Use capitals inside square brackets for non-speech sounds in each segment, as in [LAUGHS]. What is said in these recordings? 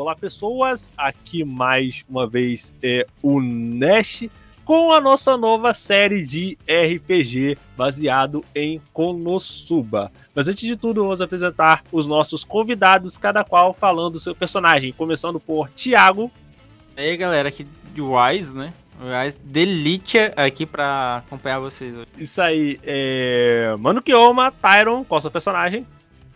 Olá, pessoas! Aqui mais uma vez é o Nash com a nossa nova série de RPG baseado em Konosuba. Mas antes de tudo, vamos apresentar os nossos convidados, cada qual falando do seu personagem, começando por Thiago. E aí, galera, aqui de Wise, né? Wise Delicia aqui pra acompanhar vocês hoje. Isso aí, é... Mano Kioma, Tyron, qual é o seu personagem?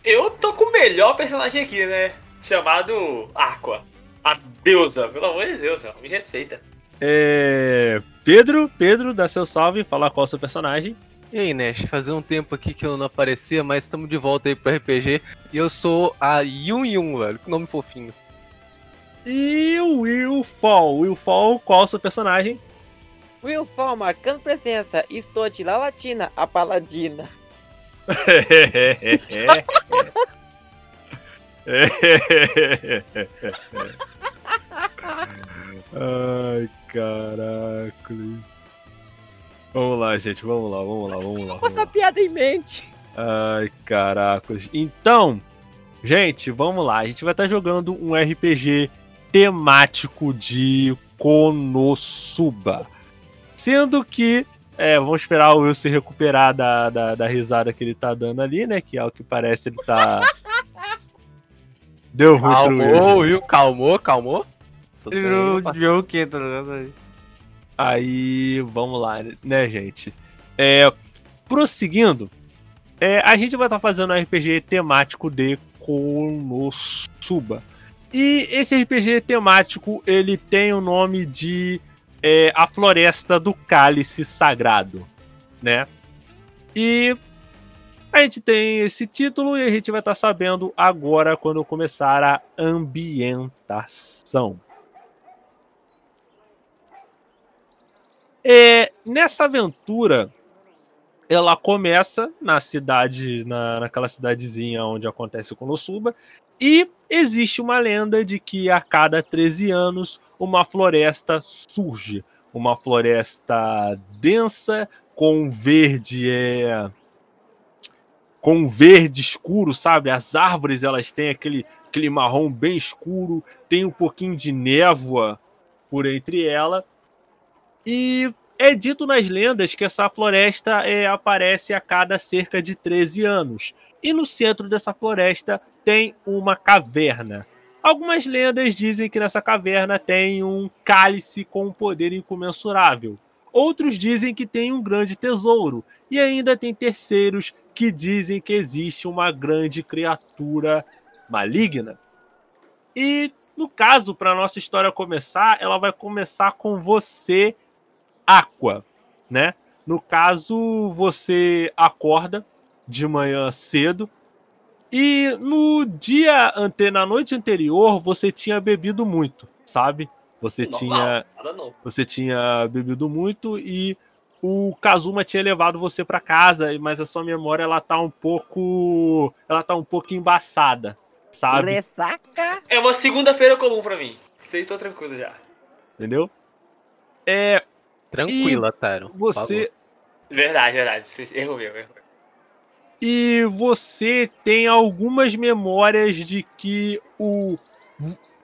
Eu tô com o melhor personagem aqui, né? Chamado Aqua. A deusa, pelo amor de Deus, me respeita. É... Pedro, Pedro, dá seu salve, fala qual é o seu personagem. E aí, Nash, fazia um tempo aqui que eu não aparecia, mas estamos de volta aí pro RPG. E eu sou a Yun Yun, velho. Que nome fofinho. E o Will Fall. Will Fall, qual é o seu personagem? Will Fall, marcando presença. Estou de La Latina, a paladina. [LAUGHS] [LAUGHS] Ai, caraca. Vamos lá, gente, vamos lá, vamos lá, vamos lá. Com essa piada em mente. Ai, caracos. Então, gente, vamos lá. A gente vai estar jogando um RPG temático de Konosuba. Sendo que, é, vamos esperar o Will se recuperar da, da, da risada que ele tá dando ali, né? Que ao que parece ele tá. [LAUGHS] Deu ruim pro Will. Calmou, Will, calmou, calmou. Ele virou opa. Joker, tá ligado? aí? Vamos lá, né, gente? É, prosseguindo, é, a gente vai estar fazendo um RPG temático de Konosuba. E esse RPG temático, ele tem o nome de é, A Floresta do Cálice Sagrado, né? E a gente tem esse título e a gente vai estar sabendo agora quando começar a ambientação. É, nessa aventura, ela começa na cidade, na, naquela cidadezinha onde acontece o Konosuba, e existe uma lenda de que a cada 13 anos uma floresta surge. Uma floresta densa, com verde é com verde escuro, sabe? As árvores elas têm aquele, aquele marrom bem escuro, tem um pouquinho de névoa por entre ela. E é dito nas lendas que essa floresta é, aparece a cada cerca de 13 anos. E no centro dessa floresta tem uma caverna. Algumas lendas dizem que nessa caverna tem um cálice com um poder incomensurável. Outros dizem que tem um grande tesouro. E ainda tem terceiros que dizem que existe uma grande criatura maligna. E no caso, para nossa história começar, ela vai começar com você Aqua, né? No caso, você acorda de manhã cedo e no dia ante na noite anterior você tinha bebido muito, sabe? Você Normal, tinha Nada não. você tinha bebido muito e o Kazuma tinha levado você para casa, mas a sua memória ela tá um pouco ela tá um pouco embaçada, sabe? Ressaca. É uma segunda-feira comum pra mim. Isso aí tô tranquilo já. Entendeu? É, Tranquila, por você Verdade, verdade. Erro meu, erro meu. e você tem algumas memórias de que o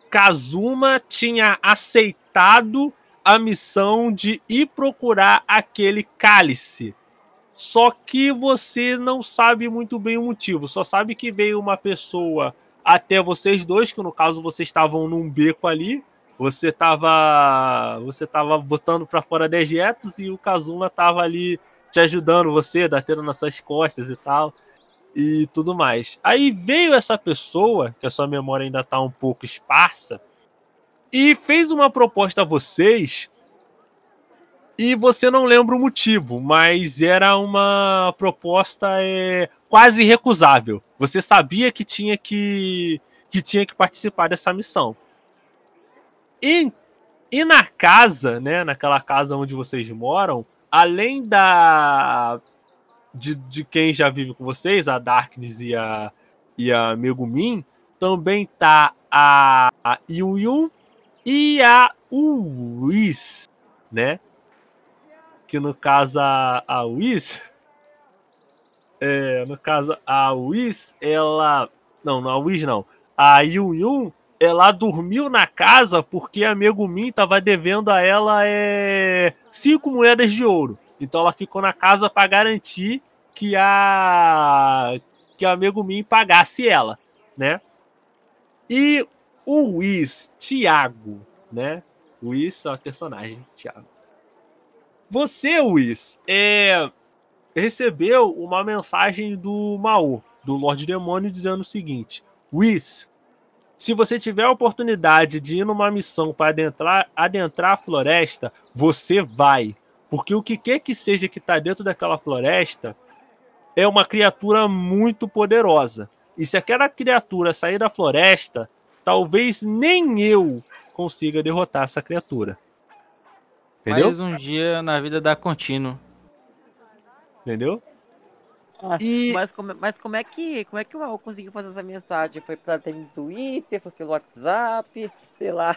Kazuma tinha aceitado a missão de ir procurar aquele cálice. Só que você não sabe muito bem o motivo, só sabe que veio uma pessoa até vocês dois, que no caso vocês estavam num beco ali. Você tava, você tava botando para fora dejetos e o Kazuma tava ali te ajudando você, batendo nas suas costas e tal, e tudo mais. Aí veio essa pessoa, que a sua memória ainda tá um pouco esparsa, e fez uma proposta a vocês, e você não lembra o motivo, mas era uma proposta é, quase recusável. Você sabia que tinha que, que tinha que participar dessa missão. E, e na casa, né, naquela casa onde vocês moram, além da de, de quem já vive com vocês, a Darkness e a, e a Megumin, também tá a, a Yuyun e a Whis, né? Que no caso a, a Whis, é, no caso a Whis, ela, não, não a Whis não, a Yuyun, ela dormiu na casa porque a Megumin tava devendo a ela é, cinco moedas de ouro. Então ela ficou na casa para garantir que a que a Megumin pagasse ela, né? E o Whis, Thiago, né? Whis é o personagem, Thiago. Você, Whis, é, recebeu uma mensagem do Mao, do Lorde Demônio, dizendo o seguinte: Whis, se você tiver a oportunidade de ir numa missão para adentrar, adentrar a floresta, você vai. Porque o que quer que seja que está dentro daquela floresta é uma criatura muito poderosa. E se aquela criatura sair da floresta, talvez nem eu consiga derrotar essa criatura. Entendeu? Mais um dia na vida da contínuo. Entendeu? Ah, E- Mas, como, mas como é que como é que o Raul conseguiu fazer essa mensagem? Foi pra ter no Twitter, foi pelo WhatsApp, sei lá.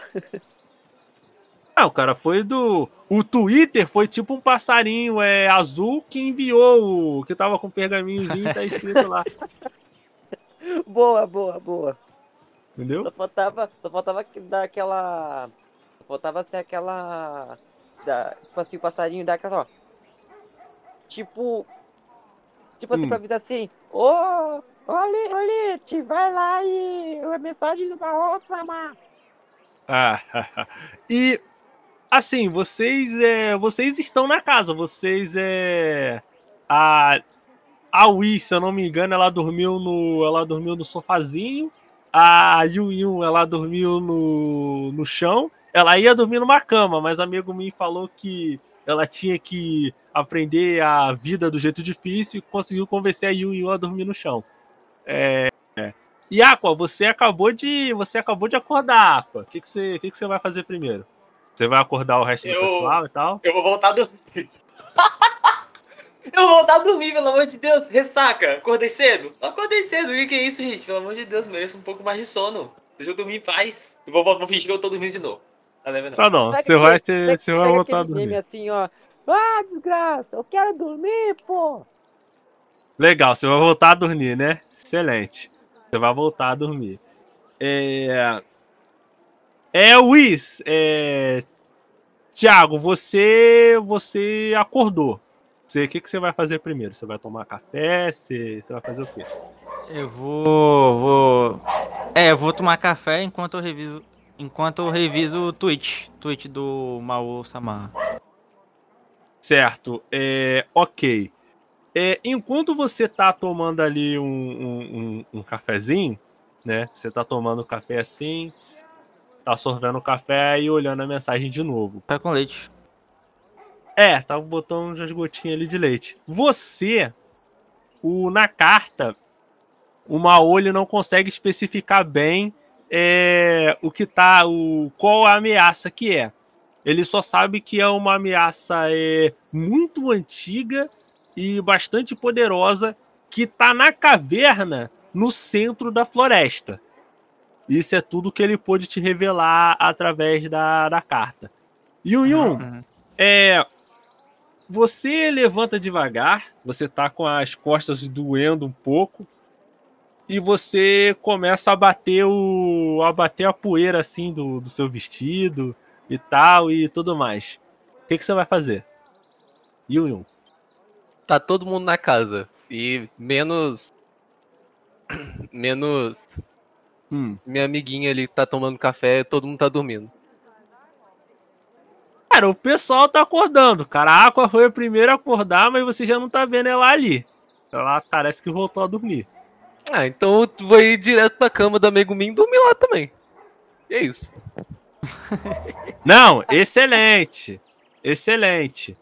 Ah, o cara foi do. O Twitter foi tipo um passarinho é, azul que enviou o. que tava com um pergaminhozinho e tá escrito lá. [LAUGHS] Boa, boa, boa. Entendeu? Só faltava, só faltava dar aquela. Só faltava ser aquela. Da, tipo assim, o passarinho dá aquela, ó. Tipo. Tipo assim, Hum. pra vida assim. Ô! olha, olha, vai lá e. A mensagem do Baú, Sama. Ah, [LAUGHS] e assim, vocês é, vocês estão na casa, vocês é a a Wii, se eu não me engano, ela dormiu no ela dormiu no sofazinho. A Yun Yun, ela dormiu no, no chão. Ela ia dormir numa cama, mas amigo me falou que ela tinha que aprender a vida do jeito difícil e conseguiu convencer a Yun Yun a dormir no chão. É, é. E Aqua, você acabou de você acabou de acordar, Aqua. O que, que, você, o que, que você vai fazer primeiro? Você vai acordar o resto do Eu- pessoal e tal? Eu vou voltar a dormir. [LAUGHS] Eu vou voltar a dormir, pelo amor de Deus. Ressaca. Acordei cedo? Acordei cedo. O que que é isso, gente? Pelo amor de Deus, mereço um pouco mais de sono. Deixa eu dormir em paz. Eu vou, vou fingir que eu tô dormindo de novo. Tá vendo? Tá bom, Pega você vai, aquele- você, pega- você vai pega voltar a dormir. assim, ó. Ah, desgraça, eu quero dormir, pô. Legal, você vai voltar a dormir, né? Excelente. Você vai voltar a dormir. É. É, Luiz, é. Tiago, você você acordou. Você, o que, que você vai fazer primeiro? Você vai tomar café? Você, você vai fazer o quê? Eu vou. vou. É, eu vou tomar café enquanto eu reviso. Enquanto eu reviso o tweet. Tweet do Mao Sama. Certo, é, ok. É, enquanto você tá tomando ali um, um, um- um cafezinho, né? Você tá tomando café assim, tá sorvendo o café e olhando a mensagem de novo. Café com leite. É, tá botando as gotinhas ali de leite. Você, o, na carta, o Maoli não consegue especificar bem é, o que tá, o, qual a ameaça que é. Ele só sabe que é uma ameaça é, muito antiga e bastante poderosa que tá na caverna no centro da floresta. Isso é tudo que ele pôde te revelar através da, da carta. Yun Yun, Uhum. é, você levanta devagar, você tá com as costas doendo um pouco e você começa a bater o a bater a poeira assim do, do seu vestido e tal e tudo mais. O que, que você vai fazer? Yun Yun. Tá todo mundo na casa. E menos. Menos. Hum. Minha amiguinha ali que tá tomando café, todo mundo tá dormindo. Cara, o pessoal tá acordando. Cara, a Aqua foi a primeira a acordar, mas você já não tá vendo ela ali. Ela parece que voltou a dormir. Ah, então eu vou ir direto pra cama da Megumin e dormir lá também. E é isso. [LAUGHS] Não, excelente. Excelente.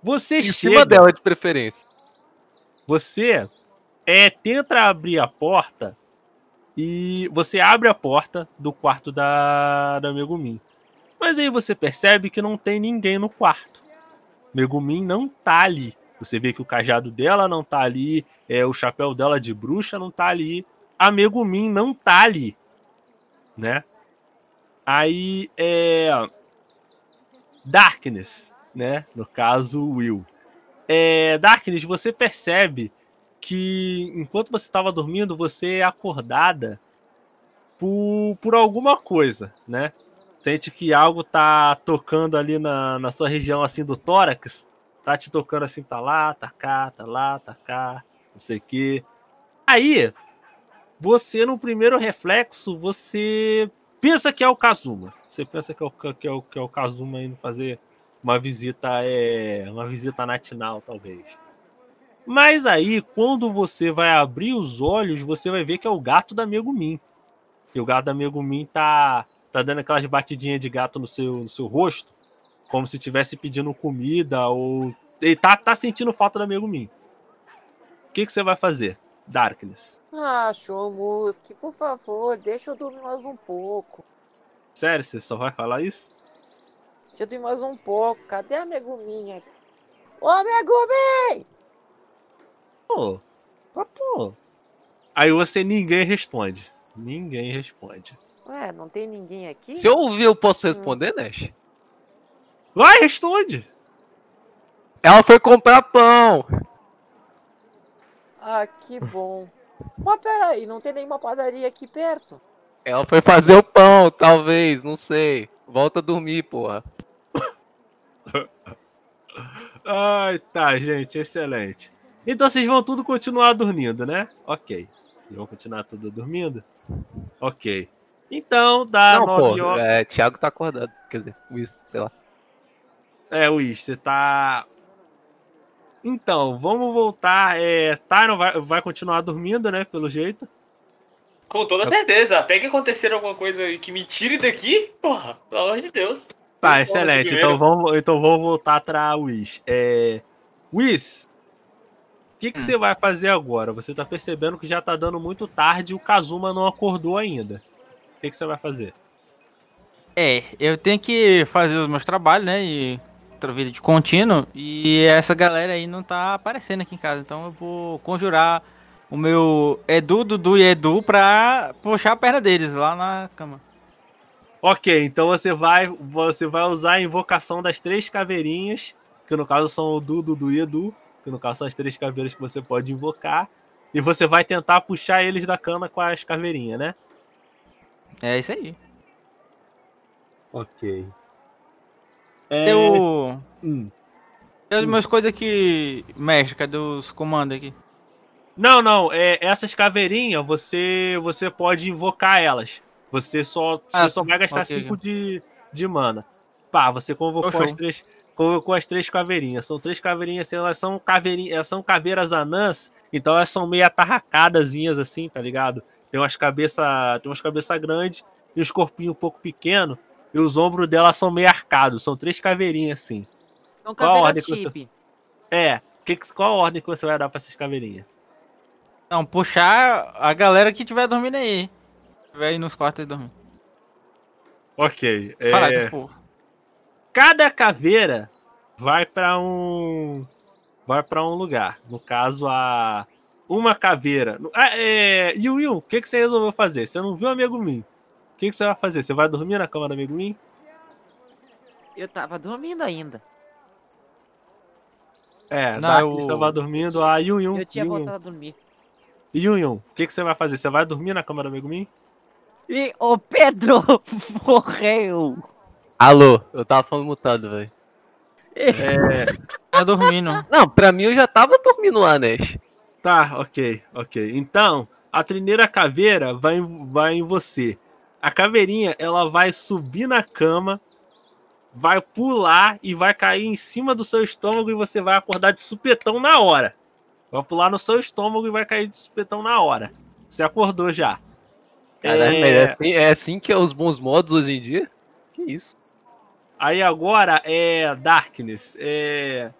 Você Em chega. cima dela de preferência. Você é tenta abrir a porta e você abre a porta do quarto da, da Megumin. Mas aí você percebe que não tem ninguém no quarto. Megumin não tá ali. Você vê que o cajado dela não tá ali, é, o chapéu dela de bruxa não tá ali. A Megumin não tá ali. Né? Aí é. Darkness, né? No caso, Will. É, Darkness, você percebe que enquanto você estava dormindo, você é acordada por, por alguma coisa, né? Sente que algo tá tocando ali na, na sua região assim do tórax. Tá te tocando assim, tá lá, tá cá, tá lá, tá cá, não sei o quê. Aí, você no primeiro reflexo, você pensa que é o Kazuma. Você pensa que é o, que é o, que é o Kazuma indo fazer uma visita, é, uma visita natinal, talvez. Mas aí, quando você vai abrir os olhos, você vai ver que é o gato da Megumin. E o gato da Megumin tá, tá dando aquelas batidinhas de gato no seu, no seu rosto, como se estivesse pedindo comida ou. Ele tá, tá sentindo falta da Megumin. O que, que você vai fazer, Darkness? Ah, Shomuski, por favor, deixa eu dormir mais um pouco. Sério, você só vai falar isso? Deixa eu dormir mais um pouco. Cadê a Meguminha? Ô, Megumin! Pô, pô. Aí você ninguém responde. Ninguém responde. Ué, não tem ninguém aqui? Se eu ouvir, eu posso responder, Nash? Vai, responde! Ela foi comprar pão. Ah, que bom. Mas peraí, não tem nenhuma padaria aqui perto? Ela foi fazer o pão, talvez, não sei. Volta a dormir, porra. [LAUGHS] Ai, tá, gente, excelente. Então vocês vão tudo continuar dormindo, né? Ok. Vocês vão continuar tudo dormindo? Ok. Então, dá não, nove pô, horas. é, Thiago tá acordado. Quer dizer, isso, sei lá. É, Wish, você tá. Então, vamos voltar. É, Tyron vai, vai continuar dormindo, né? Pelo jeito. Com toda certeza. Até que acontecer alguma coisa que me tire daqui, porra, pelo amor de Deus. Tá, excelente. Então vamos, então vamos voltar pra Wish. É... Wish, o que, que Hum. você vai fazer agora? Você tá percebendo que já tá dando muito tarde e o Kazuma não acordou ainda. O que, que você vai fazer? É, eu tenho que fazer os meus trabalhos, né? E outra vida de contínuo. E essa galera aí não tá aparecendo aqui em casa. Então eu vou conjurar o meu Edu, Dudu e Edu pra puxar a perna deles lá na cama. Ok, então você vai, você vai usar a invocação das três caveirinhas, que no caso são o Du, Dudu e Edu, que no caso são as três caveiras que você pode invocar, e você vai tentar puxar eles da cama com as caveirinhas, né? É isso aí. Ok. Eu. Hum. Tem as minhas coisas aqui, mestre, cadê os comandos aqui? Não, não, é, essas caveirinhas você você pode invocar elas. Você só, Ah, você só vai gastar ok, 5 de, de mana. Pá, você convocou Show, as três. Convocou as três caveirinhas. São três caveirinhas, assim, elas são caveirinhas, elas são caveiras anãs, então elas são meio atarracadazinhas assim, tá ligado? Tem umas cabeças. Tem umas cabeças grandes e os corpinhos um pouco pequenos. E os ombros delas são meio arcados. São três caveirinhas assim. São Qual a ordem que eu tô- chip. É. Que, que- qual a ordem que você vai dar pra essas caveirinhas? Não, puxar a galera que tiver dormindo aí. Tiver aí nos quartos aí dormindo. Ok. é- Fala, cada caveira vai pra um vai para um lugar. No caso a uma caveira. Ah, é, Yu Yu, o que que você resolveu fazer? Você não viu o amigo Min? O que que você vai fazer? Você vai dormir na cama do amigo Min? Eu tava dormindo ainda. É, Não, eu- estava dormindo. A Yu Yu, Eu tinha Yu Yu, voltado a dormir. Yu Yu, o que que você vai fazer? Você vai dormir na cama do amigo Min? E o Pedro [LAUGHS] morreu. Alô, eu tava falando mutado, velho. É, tá dormindo. Não, pra mim eu já tava dormindo lá, Nash. Tá, ok, ok. Então, a primeira caveira vai, em- vai em você. A caveirinha, ela vai subir na cama, vai pular e vai cair em cima do seu estômago e você vai acordar de supetão na hora. Vai pular no seu estômago e vai cair de supetão na hora. Você acordou já. Caralho, É, é assim, é assim que é os bons modos hoje em dia? Que isso? Aí agora é Darkness. É...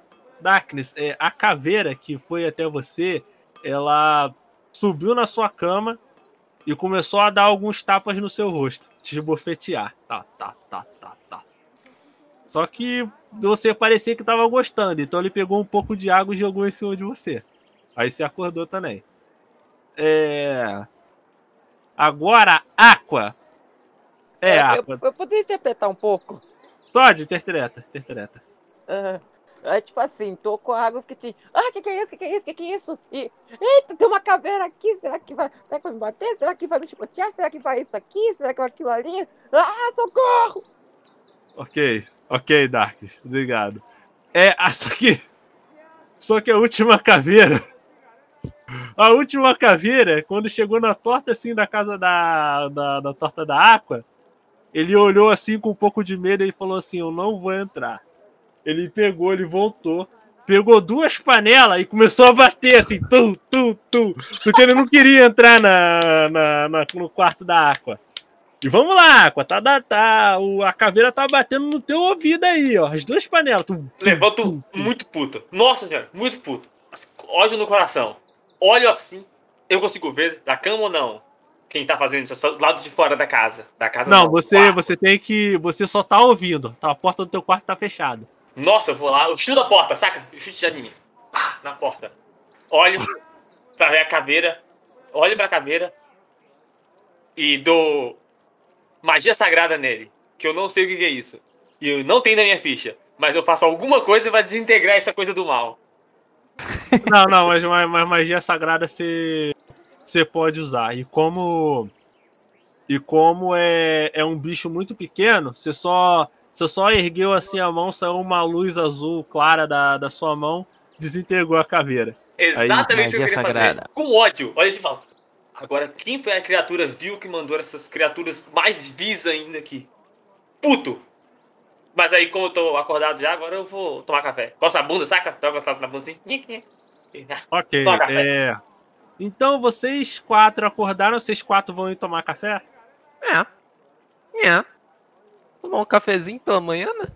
Darkness, é, a caveira que foi até você, ela subiu na sua cama e começou a dar alguns tapas no seu rosto, te esbofetear. Tá, tá, tá, tá, tá. Só que você parecia que tava gostando, então ele pegou um pouco de água e jogou em cima de você. Aí você acordou também. É... Agora, Aqua. É, eu, Aqua. eu, eu poderia interpretar um pouco. Todd, interpreta, interpreta. Ah, Aí, tipo assim, tocou a água, fiquei assim, ah, que que é isso, que que é isso, que que é isso? E, eita, tem uma caveira aqui, será que vai, será que vai me bater? Será que vai me chicotear? Será que vai isso aqui? Será que vai aquilo ali? Ah, socorro! Ok, ok, Darks, obrigado. É, [LAUGHS] ah, só que. Só que a última caveira. A última caveira, quando chegou na torta assim da casa da, da, da torta da Aqua, ele olhou assim com um pouco de medo e falou assim: Eu não vou entrar. Ele pegou, ele voltou, pegou duas panelas e começou a bater assim, tu, tu, tu, porque ele não queria entrar na, na, na- no quarto da Aqua. E vamos lá, Aqua, tá, tá, tá, o, a caveira tá batendo no teu ouvido aí, ó, as duas panelas. Tu, tu, Levanto muito puto. Nossa senhora, muito puto. Assim, Ódio no coração. Olho assim. Eu consigo ver da cama ou não? Quem tá fazendo isso? Só do lado de fora da casa. Da casa Não, você, quarto. você tem que. Você só tá ouvindo. Tá, a porta do teu quarto tá fechada. Nossa, eu vou lá, eu chuto a porta, saca? Chute de anime. Pá, na porta. Olho pra ver a caveira. Olho pra caveira. E dou magia sagrada nele. Que eu não sei o que é isso. E eu não tenho na minha ficha. Mas eu faço alguma coisa pra desintegrar essa coisa do mal. [LAUGHS] Não, não, mas, mas, mas magia sagrada você você pode usar. E como e como é, é um bicho muito pequeno, você só você só ergueu assim a mão, saiu uma luz azul clara da, da sua mão, desintegrou a caveira. Exatamente o que eu queria sagrada. fazer. Com ódio. Olha esse fala. Agora, quem foi a criatura vil que mandou essas criaturas mais vis ainda aqui? Puto! Mas aí, como eu tô acordado já, agora eu vou tomar café. Coça a bunda, saca? Dá uma coçada na bunda assim. [LAUGHS] Ok. É... Então vocês quatro acordaram, vocês quatro vão ir tomar café? É. É. Tomar um cafezinho pela manhã, né?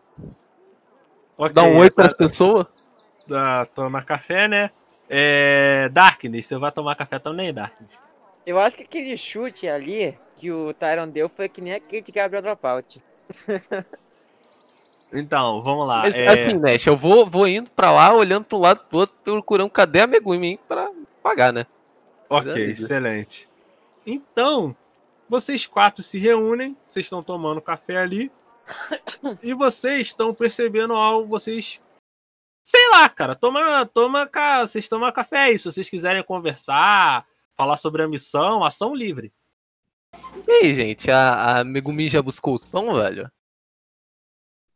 Ok, Dar um oi pras tá- pessoas. tá- Tomar café, né? É... Darkness, você vai tomar café também, Darkness? Eu acho que aquele chute ali que o Tyron deu foi que nem aquele de Gabriel Dropout. [LAUGHS] Então, vamos lá. Mas é... assim, Nash, eu vou, vou indo pra lá, olhando pro lado pro outro, procurando cadê a Megumi pra pagar, né? Ok, excelente. Então, vocês quatro se reúnem, vocês estão tomando café ali, e vocês estão percebendo algo, vocês. Sei lá, cara, toma, toma, vocês tomam café aí. Se vocês quiserem conversar, falar sobre a missão, ação livre. E aí, gente, a, a Megumi já buscou os pão, velho?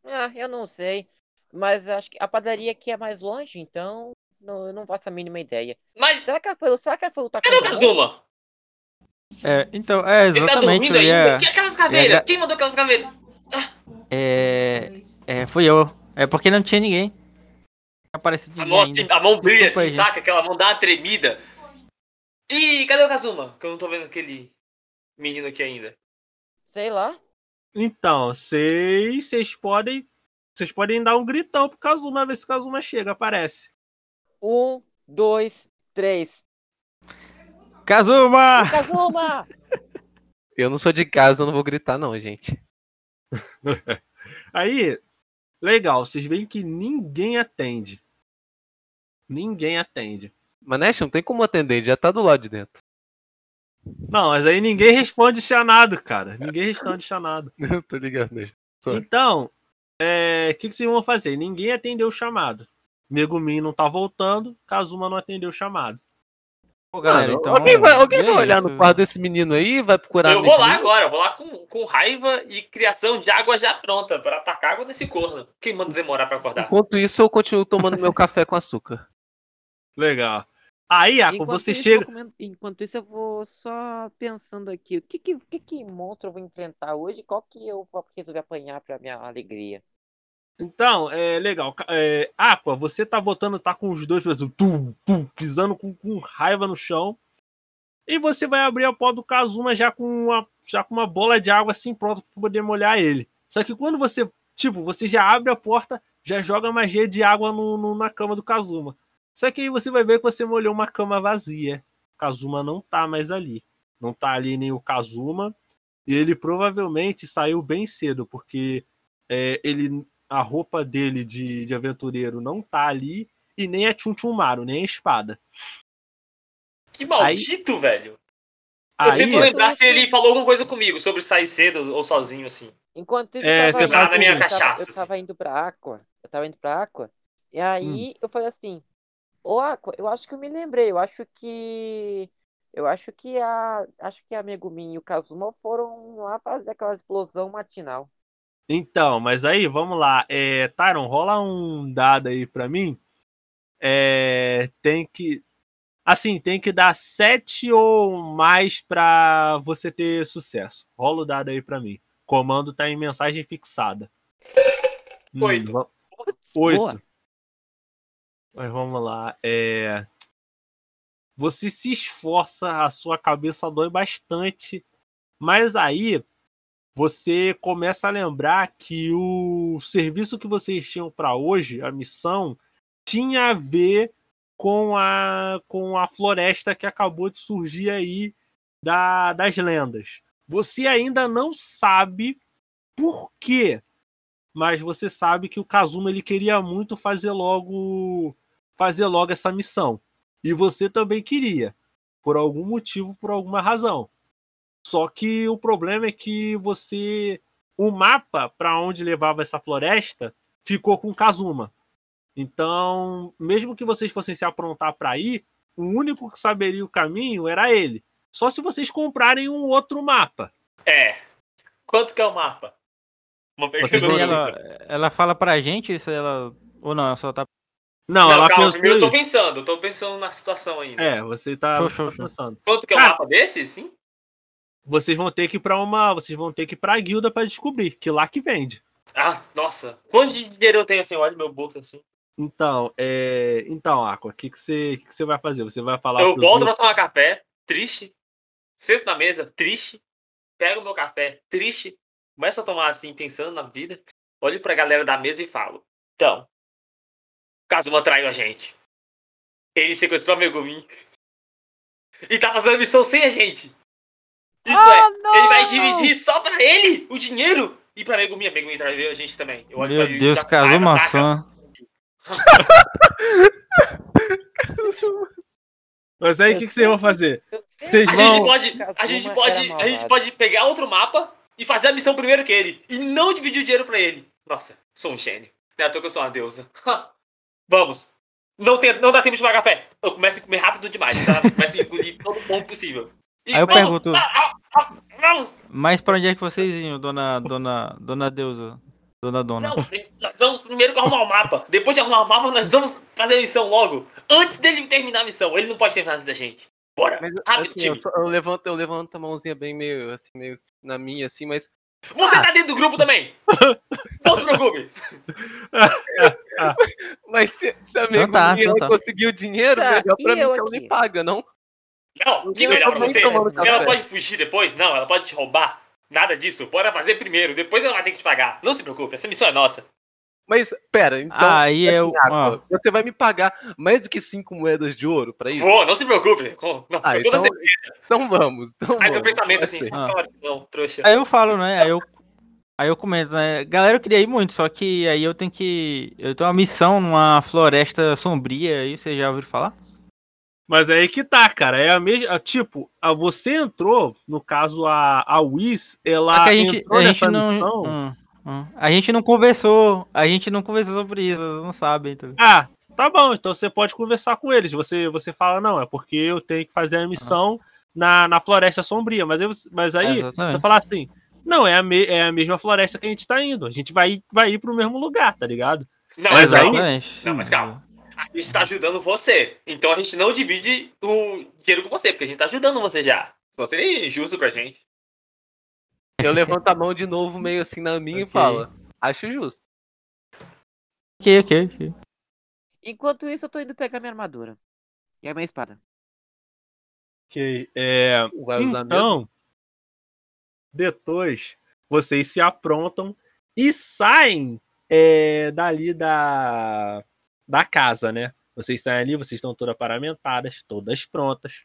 Ah, eu não sei. Mas acho que a padaria aqui é mais longe, então não, eu não faço a mínima ideia. Mas, Será que ela foi, será que ela foi lutar cadê o Kazuma? É, então, é Ele tá exatamente. dormindo ainda? Que aquelas caveiras? ia- Quem mandou aquelas caveiras? É, é, fui eu. É porque não tinha ninguém. Aparecido A ninguém mão, ainda. a mão brilha Desculpa assim, saca? Aquela mão dá uma tremida. Ih, cadê o Kazuma? Que eu não tô vendo aquele menino aqui ainda. Sei lá. Então, vocês, vocês podem. Vocês podem dar um gritão pro Kazuma, ver se o Kazuma chega, aparece. Um, dois, três. Kazuma! Kazuma! [LAUGHS] Eu não sou de casa, eu não vou gritar, não, gente. [LAUGHS] Aí, legal, vocês veem que ninguém atende. Ninguém atende. Mas, Nash, não tem como atender, já tá do lado de dentro. Não, mas aí ninguém responde chamado, cara. Ninguém responde chamado. [LAUGHS] Eu tô ligado, Nash. Então, é, o que, que vocês vão fazer? Ninguém atendeu o chamado. Megumin não tá voltando, Kazuma não atendeu o chamado. Pô, galera, Mano, então. alguém vai, alguém vai aí, olhar no quarto desse menino aí, vai procurar eu vou lá Megumi? agora, eu vou lá com, com raiva e criação de água já pronta pra atacar água nesse corno. Quem manda demorar pra acordar? Enquanto isso, eu continuo tomando meu café com açúcar. Legal. Aí, Enquanto você isso, chega. eu vou comen- Enquanto isso, eu vou só pensando aqui. O que que, que, que monstro eu vou enfrentar hoje? Qual que eu vou resolver apanhar pra minha alegria? Então, é legal. É, Aqua, você tá botando, tá com os dois fazendo tum, tum, pisando com, com raiva no chão. E você vai abrir a porta do Kazuma já com uma, já com uma bola de água assim pronta pra poder molhar ele. Só que quando você, tipo, você já abre a porta, já joga magia de água no, no- na cama do Kazuma. Só que aí você vai ver que você molhou uma cama vazia. O Kazuma não tá mais ali. Não tá ali nem o Kazuma. E ele provavelmente saiu bem cedo, porque é, ele a roupa dele de, de aventureiro não tá ali e nem a Chunchumaru, nem a espada. Que maldito, velho. Eu Aí, tento lembrar se ele falou alguma coisa comigo sobre sair cedo ou sozinho, assim. Enquanto isso, É, eu você tava, indo, na minha eu tava- cachaça, eu tava indo pra Aqua. Eu tava indo pra Aqua. E aí eu falei assim, ô Aqua, eu acho que eu me lembrei, eu acho que. Eu acho que a. Acho que a Megumi e o Kazuma foram lá fazer aquela explosão matinal. Então, mas aí, vamos lá. É, Tyron, rola um dado aí pra mim. É, tem que. Assim, tem que dar sete ou mais pra você ter sucesso. Rola o dado aí pra mim. Comando tá em mensagem fixada. Hum, Oito. va- Putz, boa. Oito. Mas vamos lá. É... Você se esforça, a sua cabeça dói bastante, mas aí você começa a lembrar que o serviço que vocês tinham para hoje, a missão, tinha a ver com a, com a floresta que acabou de surgir aí da, das lendas. Você ainda não sabe por quê, mas você sabe que o Kazuma ele queria muito fazer logo fazer logo essa missão. E você também queria, por algum motivo, por alguma razão. Só que o problema é que você o mapa para onde levava essa floresta ficou com o Kazuma. Então, mesmo que vocês fossem se aprontar para ir, o único que saberia o caminho era ele. Só se vocês comprarem um outro mapa. É. Quanto que é o mapa? Uma pergunta. ela, ela fala pra gente, isso ela. Ou não, ela só tá. Não, Não, ela calma, pensou eu tô pensando, eu tô pensando na situação ainda. É, você tá, Show, show, tá show. pensando. Quanto que é o Cara. mapa desse? Sim? Vocês vão ter que ir para uma, vocês vão ter que ir para a guilda para descobrir, que lá que vende. Ah, nossa. Quanto de dinheiro eu tenho assim? Olha meu bolso assim. Então, é, então, Aqua, o que que você, que que você vai fazer? Você vai falar eu volto pra outros- tomar café, triste. Sento na mesa, triste. Pego meu café, triste. Começo a tomar assim, pensando na vida. Olho pra galera da mesa e falo. Então, Kazuma traiu a gente. Ele sequestrou a Megumin. E tá fazendo missão sem a gente. Isso Ah, é, não! ele vai dividir só pra ele o dinheiro. E pra Megumin, a Megumin traiu a gente também. Eu olho pra Meu ele, Deus, saca? San. [LAUGHS] Mas aí o que, que vocês vão fazer? Vocês A vão- gente pode, a gente pode, a gente pode pegar outro mapa e fazer a missão primeiro que ele e não dividir o dinheiro pra ele. Nossa, sou um gênio. Não é à toa que eu sou uma deusa. [LAUGHS] Vamos. Não, tem, não dá tempo de tomar café. Eu começo a comer rápido demais, tá? Começo a engolir todo o pão possível. E Aí eu vamos, pergunto- ah, ah, ah, Vamos! Mas pra onde é que vocês iam, dona. Dona. Dona Deusa? Dona Dona? Não, nós vamos primeiro arrumar o mapa. Depois de arrumar o mapa, nós vamos fazer a missão logo. Antes dele terminar a missão. Ele não pode terminar antes da gente. Bora! Mas Rápido, assim, eu, time. só- eu levanto, eu levanto a mãozinha bem meio assim, meio na minha, assim, mas. Você tá dentro do grupo também! Não se preocupe! Mas se, se a Então tá, minha então tá. conseguir o dinheiro, Tá, melhor e pra mim que ela me paga, não? Não, que Eu melhor pra você. Ela pode fugir depois? Não, ela pode te roubar. Nada disso. Bora fazer primeiro. Depois ela vai ter que te pagar. Não se preocupe, essa missão é nossa. Mas, pera, então. Aí é o. assim, ó, Você vai me pagar mais do que cinco moedas de ouro pra isso? Vou, não se preocupe. Com, não, Ah, então- certeza. Então vamos. Então Aí meu pensamento assim. Ah. não, trouxa. Aí eu falo, né? Aí eu. Aí eu comento, né? Galera, eu queria ir muito, só que aí eu tenho que. Eu tenho uma missão numa floresta sombria aí, vocês já ouviram falar? Mas aí que tá, cara. É a mesma. Tipo, a, você entrou, no caso, a, a Wiz, ela a gente, entrou a gente nessa não. missão. hum, hum. A gente não conversou. A gente não conversou sobre isso, vocês não sabem. Então. Ah, tá bom. Então você pode conversar com eles. Você, você fala, não, é porque eu tenho que fazer a missão na, na Floresta Sombria. Mas aí, você- mas aí Exatamente. você fala assim. Não, é a, me- é a mesma floresta que a gente tá indo. A gente vai, vai ir pro mesmo lugar, tá ligado? Não, Mas mas aí-. Não, mas calma. A gente tá ajudando você. Então a gente não divide o dinheiro com você, porque a gente tá ajudando você já. Só seria injusto pra gente. Eu levanto a mão de novo, meio assim na minha Ok. e falo. Acho justo. Ok, ok, ok. Enquanto isso, eu tô indo pegar minha armadura. E a minha espada. Ok. É, Vai usar mesmo? Então, depois vocês se aprontam e saem é, dali da, da casa, né? Vocês saem ali, vocês estão todas paramentadas, todas prontas.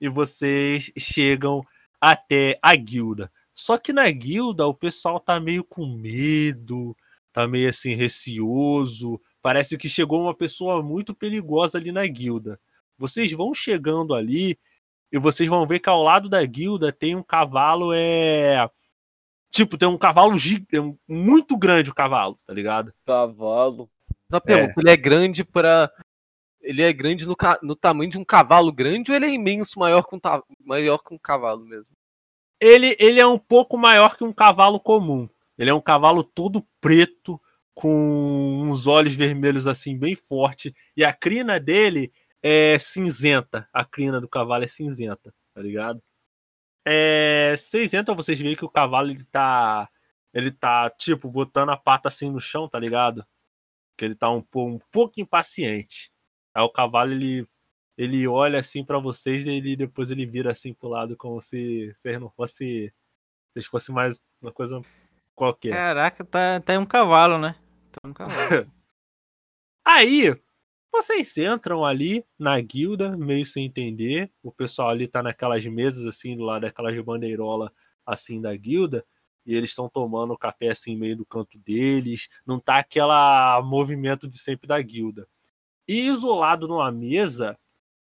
E vocês chegam até a guilda. Só que na guilda o pessoal tá meio com medo, tá meio assim receoso. Parece que chegou uma pessoa muito perigosa ali na guilda. Vocês vão chegando ali e vocês vão ver que ao lado da guilda tem um cavalo é tipo tem um cavalo gig... muito grande o cavalo tá ligado Cavalo. Só pergunta, ele é grande pra. Ele é grande no, ca- no tamanho de um cavalo grande ou ele é imenso, maior que um, ta- maior que um cavalo mesmo? Ele, ele é um pouco maior que um cavalo comum. Ele é um cavalo todo preto, com uns olhos vermelhos assim, bem forte. E a crina dele é cinzenta. A crina do cavalo é cinzenta, tá ligado? É, vocês entram, vocês veem que o cavalo ele tá. Ele tá, tipo, botando a pata assim no chão, tá ligado? Que ele tá um, um pouco impaciente. Aí o cavalo ele ele olha assim pra vocês e ele depois ele vira assim pro lado como se vocês não fosse vocês fosse mais uma coisa qualquer. Caraca, tá, tá um cavalo, né? Tá um cavalo. [LAUGHS] Aí vocês entram ali na guilda, meio sem entender. O pessoal ali tá naquelas mesas assim, do lado daquelas bandeirola assim da guilda, e eles estão tomando café assim meio do canto deles. Não tá aquela movimento de sempre da guilda. E isolado numa mesa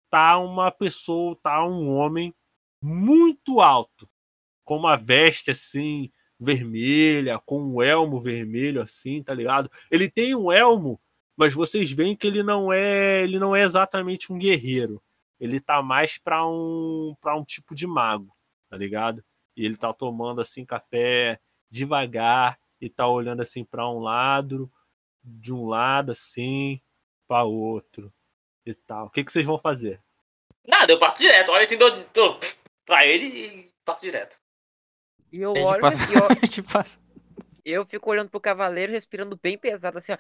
tá uma pessoa, tá um homem muito alto, com uma veste assim vermelha, com um elmo vermelho assim, tá ligado? Ele tem um elmo mas vocês veem que ele não é ele não é exatamente um guerreiro ele tá mais para um para um tipo de mago tá ligado e ele tá tomando assim café devagar e tá olhando assim para um lado de um lado assim para outro e tal o que que vocês vão fazer Nada, eu passo direto. Olha assim, dou, dou pra ele e passo direto. E eu olho passa- e eu, [LAUGHS] passa- eu fico olhando pro cavaleiro, respirando bem pesado, assim, ó.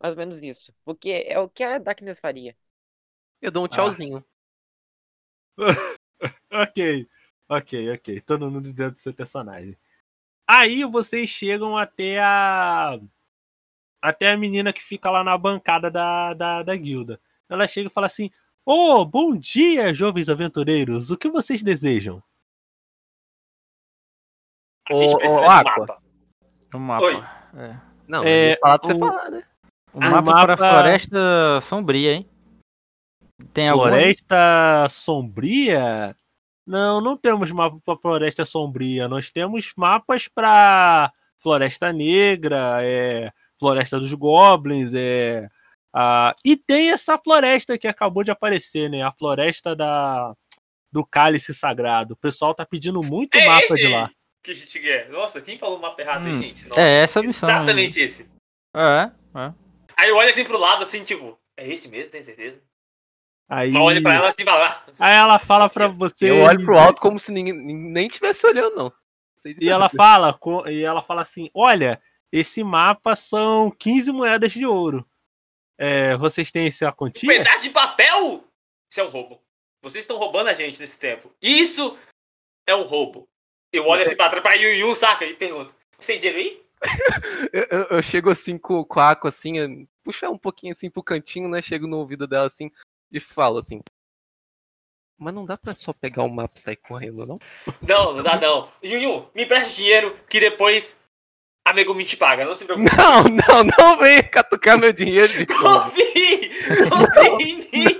Mais ou menos isso. Porque é o que a Darkness faria. Eu dou um tchauzinho. [LAUGHS] ok ok ok todo mundo dentro do seu personagem aí vocês chegam até a até a menina que fica lá na bancada da, da, da guilda ela chega e fala assim Oh, bom dia, jovens aventureiros. O que vocês desejam? A gente Ô, precisa ô, de um Aqua. mapa. O mapa. Oi. É. Não, É, é, falar pra você o- falar, né? O mapa, o para mapa- Floresta Sombria, hein? Tem algum? Floresta Sombria? Não, não temos mapa para Floresta Sombria. Nós temos mapas para Floresta Negra, é, Floresta dos Goblins, é, ah, e tem essa floresta que acabou de aparecer, né? A floresta da do Cálice Sagrado. O pessoal tá pedindo muito É mapa esse de lá. que a gente quer. Nossa, quem falou mapa errado Hum, aí, gente? Nossa, É essa a missão. aí. Exatamente esse. É, é. Aí eu olho assim pro lado, assim, tipo, é esse mesmo, tem certeza? Aí, Eu olho pra ela assim e falo, ah, aí ela fala pra você Eu olho pro alto como se ninguém nem tivesse olhando, não. E ela fala, e ela fala assim: olha, esse mapa são 15 moedas de ouro. É, vocês têm essa um quantia? pedaço de papel? Isso é um roubo. Vocês estão roubando a gente nesse tempo. Isso é um roubo. Eu olho assim pra trás, pra Yun Yun, saca? E pergunto, você tem dinheiro aí? [LAUGHS] Eu, eu- eu chego assim com, com a Aqua, assim, puxa um pouquinho assim pro cantinho, né? Chego no ouvido dela assim e falo assim. Mas não dá pra só pegar o mapa e sair correndo, não? Não, não dá não. Yun, me empresta dinheiro que depois a Megumi te paga, não se preocupe. [LAUGHS] Não, não, não vem catucar meu dinheiro de novo. Confie! [LAUGHS] Confie em mim!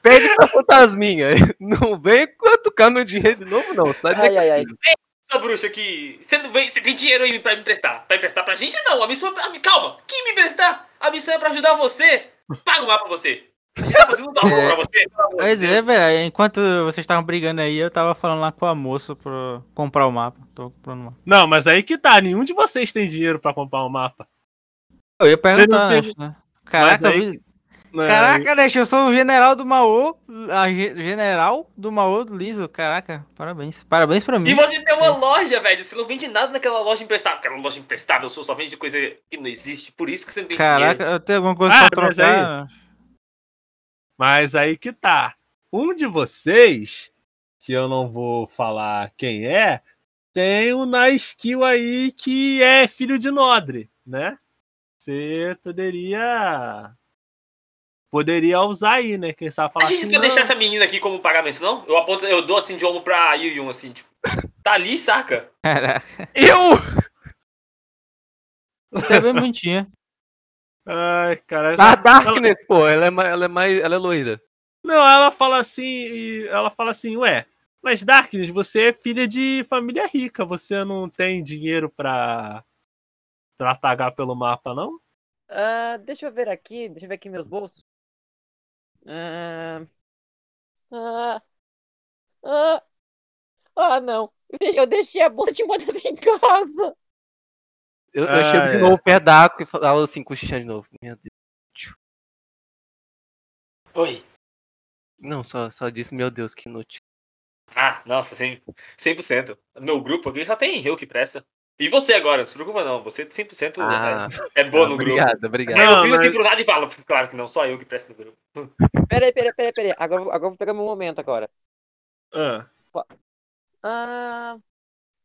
Pede pra fantasminha. Não vem catucar meu dinheiro de novo, não. Sai Ai, ai, ai. daqui. Sua bruxa que. Você não vem. Você tem dinheiro aí pra me emprestar? Pra emprestar pra gente? Não, a missão é pra. Calma! Quem me emprestar? A missão é pra ajudar você! Paga o mapa pra você! Tá fazendo um É. pra você! Pois é, velho. Enquanto vocês estavam brigando aí, eu tava falando lá com a moça pra comprar o mapa. Tô comprando o mapa. Não, mas aí que tá, nenhum de vocês tem dinheiro pra comprar um mapa. Eu ia perguntar, antes, né? Caraca, aí- eu vi- Né? Caraca, deixa eu sou o general do Maô. A ge- general do Maô do Liso. Caraca, parabéns. Parabéns pra mim. E você tem uma loja, velho. Você não vende nada naquela loja emprestável. Aquela loja emprestável só só vende coisa que não existe. Por isso que você não tem Caraca, dinheiro. eu tenho alguma coisa Ah, pra mas trocar. Mas aí que tá. Um de vocês, que eu não vou falar quem é, tem um na skill aí que é filho de Nodre, né? Você poderia. Poderia usar aí, né? Quem sabe falar A gente assim. não quer "Não, deixar essa menina aqui como pagamento, não? Eu aponto, eu dou assim de ombro pra Yu Yun, assim, tipo. Tá ali, saca? Caraca, Eu! você é bem bonitinha. Ai, cara. A essa- Darkness, pô, ela é, ela é mais. Ela é loira. Não, ela fala assim, e ela fala assim, ué, mas Darkness, você é filha de família rica, você não tem dinheiro pra, tratagar pelo mapa, não? Ah, deixa eu ver aqui, deixa eu ver aqui meus bolsos. Ah, ah, ah, ah, não. [LAUGHS] Eu deixei- Eu a bolsa de moedas em casa. Eu, eu Ah, chego de é. novo perto da Aqua e falo assim, cochichando de novo. Meu Deus. Oi. Não, só, só disse, meu Deus, que inútil. Ah, nossa, 100%. 100%. No grupo aqui só tem eu que presta. E você agora, não se preocupa não. Você 100% Ah, é, é boa no grupo. obrigado, obrigado. Aí Não, eu fiz mas- assim pro nada e falo, claro que não, só eu que presto no grupo. [LAUGHS] Peraí, peraí, peraí, peraí. Agora, agora vou pegar meu momento agora. Ah, Ah,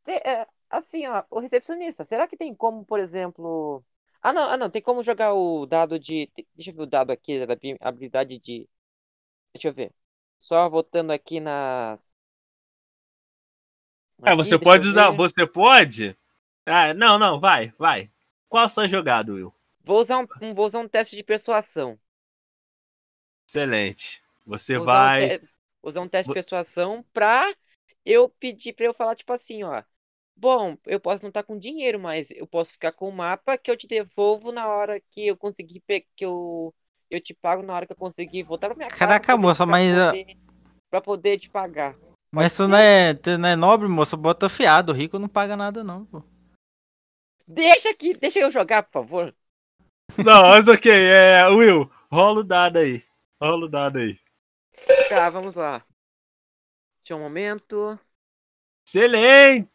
é, assim, ó, o recepcionista, será que tem como, por exemplo. Ah, não, ah, não, tem como jogar o dado de. Deixa eu ver o dado aqui da habi- habilidade de. Deixa eu ver. Só voltando aqui nas. É, Aqui, você deixa pode usar. Você pode? Ah, não, não, vai, vai. Qual a sua jogada, Will? Vou usar um, um- vou usar um teste de persuasão. Excelente. Você Vou usar um vai. te- usar um teste de persuasão pra eu pedir pra eu falar, tipo assim, ó. Bom, eu posso não estar com dinheiro, mas eu posso ficar com o mapa que eu te devolvo na hora que eu conseguir pe- que eu eu te pago na hora que eu conseguir voltar pra minha casa. Caraca, pra poder- moça, mas, ah, poder, pra poder te pagar. Mas tu não é, tu não é nobre, moço. Bota fiado. Rico não paga nada, não, pô. Deixa aqui, deixa eu jogar, por favor. Não, mas ok, é. Will, rola o dado aí. Rola o dado aí. Tá, vamos lá. Deixa um momento. Excelente!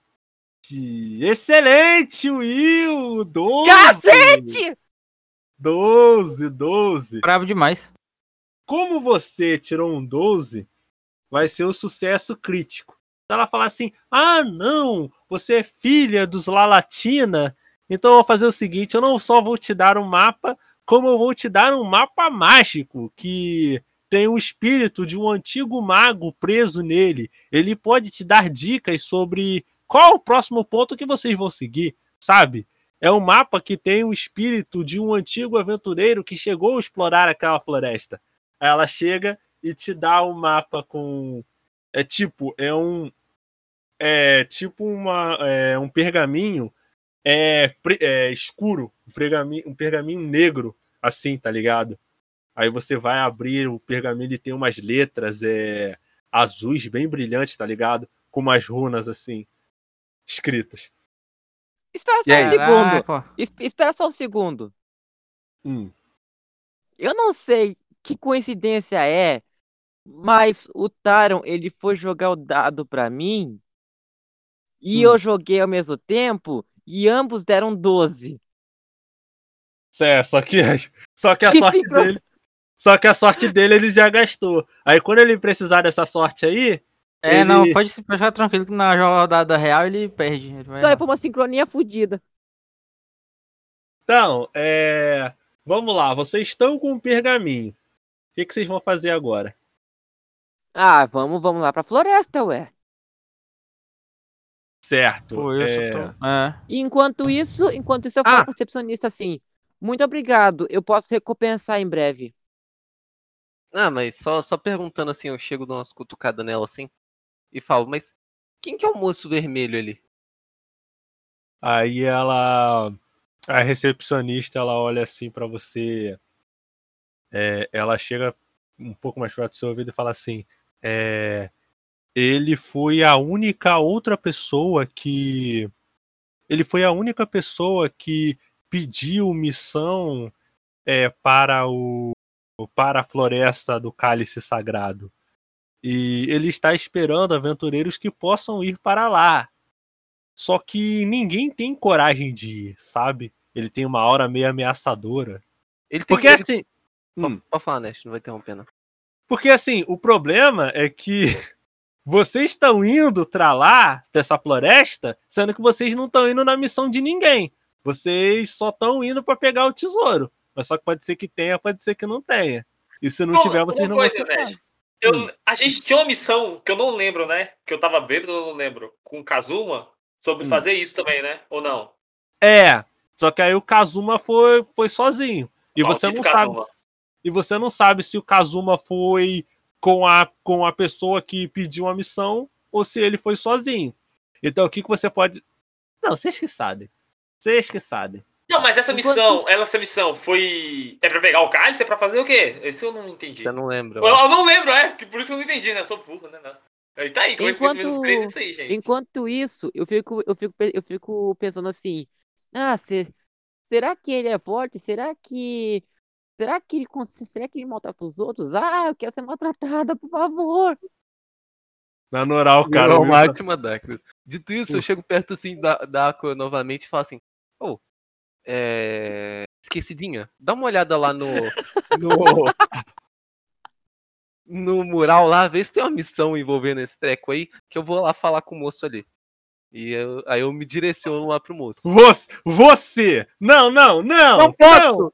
Excelente, Will! 12! Cacete! 12, 12. Bravo demais. Como você tirou um 12, vai ser o sucesso crítico. Se ela falar assim: ah, não, você é filha dos Lalatina, então eu vou fazer o seguinte: eu não só vou te dar um mapa, como eu vou te dar um mapa mágico que tem o espírito de um antigo mago preso nele. Ele pode te dar dicas sobre qual o próximo ponto que vocês vão seguir, sabe? É um mapa que tem o espírito de um antigo aventureiro que chegou a explorar aquela floresta. Aí ela chega e te dá um mapa com. É tipo, é um. É tipo uma, é um pergaminho é, é escuro, um pergaminho, um pergaminho negro, assim, tá ligado? Aí você vai abrir o pergaminho e tem umas letras é, azuis bem brilhantes, tá ligado? Com umas runas assim, escritas. Espera só aí? um segundo. Es- Espera só um segundo. Hum. Eu não sei que coincidência é, mas o Taron, ele foi jogar o dado pra mim e Hum. eu joguei ao mesmo tempo e ambos deram 12. É, só que, só que a Que [LAUGHS] sorte sincro- dele. Só que a sorte dele ele já gastou. Aí quando ele precisar dessa sorte aí, É, Ele- não, pode ficar tranquilo que na rodada real ele perde. Ele vai Só foi uma sincronia fodida. Então, é... vamos lá, vocês estão com um pergaminho. O que, que vocês vão fazer agora? Ah, vamos, vamos lá pra floresta, ué. Certo. Pô, é, tô... É. E enquanto isso, enquanto isso eu falo Ah. pro recepcionista assim, muito obrigado, eu posso recompensar em breve. Ah, mas só, só perguntando assim, eu chego dou umas cutucadas nela assim e falo, mas quem que é o moço vermelho ali? Aí ela. A recepcionista ela olha assim pra você. é, ela chega um pouco mais perto do seu ouvido e fala assim: é, ele foi a única outra pessoa que. Ele foi a única pessoa que pediu missão é, para o para a floresta do cálice sagrado. E ele está esperando aventureiros que possam ir para lá. Só que ninguém tem coragem de ir, sabe? Ele tem uma aura meio ameaçadora. Ele tem Porque ele- assim. Hum. Pode, pode falar, Nest, não vai interromper, não. Porque assim, o problema é que vocês estão indo pra lá, pra essa floresta, sendo que vocês não estão indo na missão de ninguém. Vocês só estão indo pra pegar o tesouro. Mas só que pode ser que tenha, pode ser que não tenha. E se não Bom, tiver, vocês não vão ser. Eu, Hum. A gente tinha uma missão que eu não lembro, né? Que eu tava bêbado, eu não lembro. Com o Kazuma, sobre Hum. fazer isso também, né? Ou não? É, só que aí o Kazuma foi, foi sozinho. E você Maldito não sabe. Kazuma. E você não sabe se o Kazuma foi com a, com a pessoa que pediu a missão ou se ele foi sozinho. Então o que, que você pode. Não, vocês que sabem. Vocês que sabem. Não, mas essa Enquanto- missão, essa missão foi. É pra pegar o cálice? É pra fazer o quê? Isso eu não entendi. Você não lembra. Eu, eu não lembro, é, que por isso que eu não entendi, né? Eu sou burro, né? Nossa. Aí tá aí, Enquanto- menos 3 é isso aí, gente. Enquanto isso, eu fico, eu fico, eu fico pensando assim, ah, se- será que ele é forte? Será que, será que ele, será que ele maltrata os outros? Ah, eu quero ser maltratada, por favor. Na moral, cara. Cara, o uma ótima Darkness. Dito isso, eu chego perto assim da, da Aqua novamente e falo assim: Ô, é. Esquecidinha, dá uma olhada lá no. No, [LAUGHS] no mural lá, vê se tem uma missão envolvendo esse treco aí, que eu vou lá falar com o moço ali. E eu- aí eu me direciono lá pro moço. Você, você! Não, não, não! Não posso!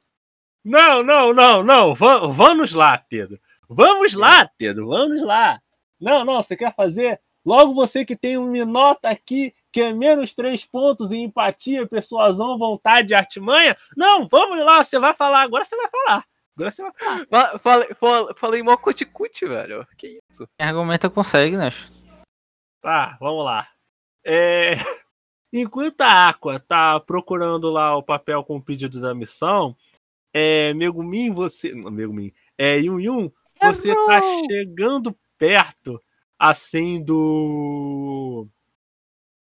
Não, não, não, não! Va- vamos lá, Pedro! Vamos lá, Pedro! Vamos lá! Não, não, você quer fazer? Logo você que tem uma nota aqui que é menos três pontos em empatia, persuasão, vontade e artimanha. Não, vamos lá, você vai falar. Agora você vai falar. Agora você vai falar. Fa- Falei, falei, falei mó cuticute, velho. Que isso? Quem argumenta consegue, né? Tá, vamos lá. É, [LAUGHS] Enquanto a Aqua tá procurando lá o papel com o pedido da missão, é, Megumin, você. não, Megumin. É, Yun Yun, você tá chegando perto, assim, do.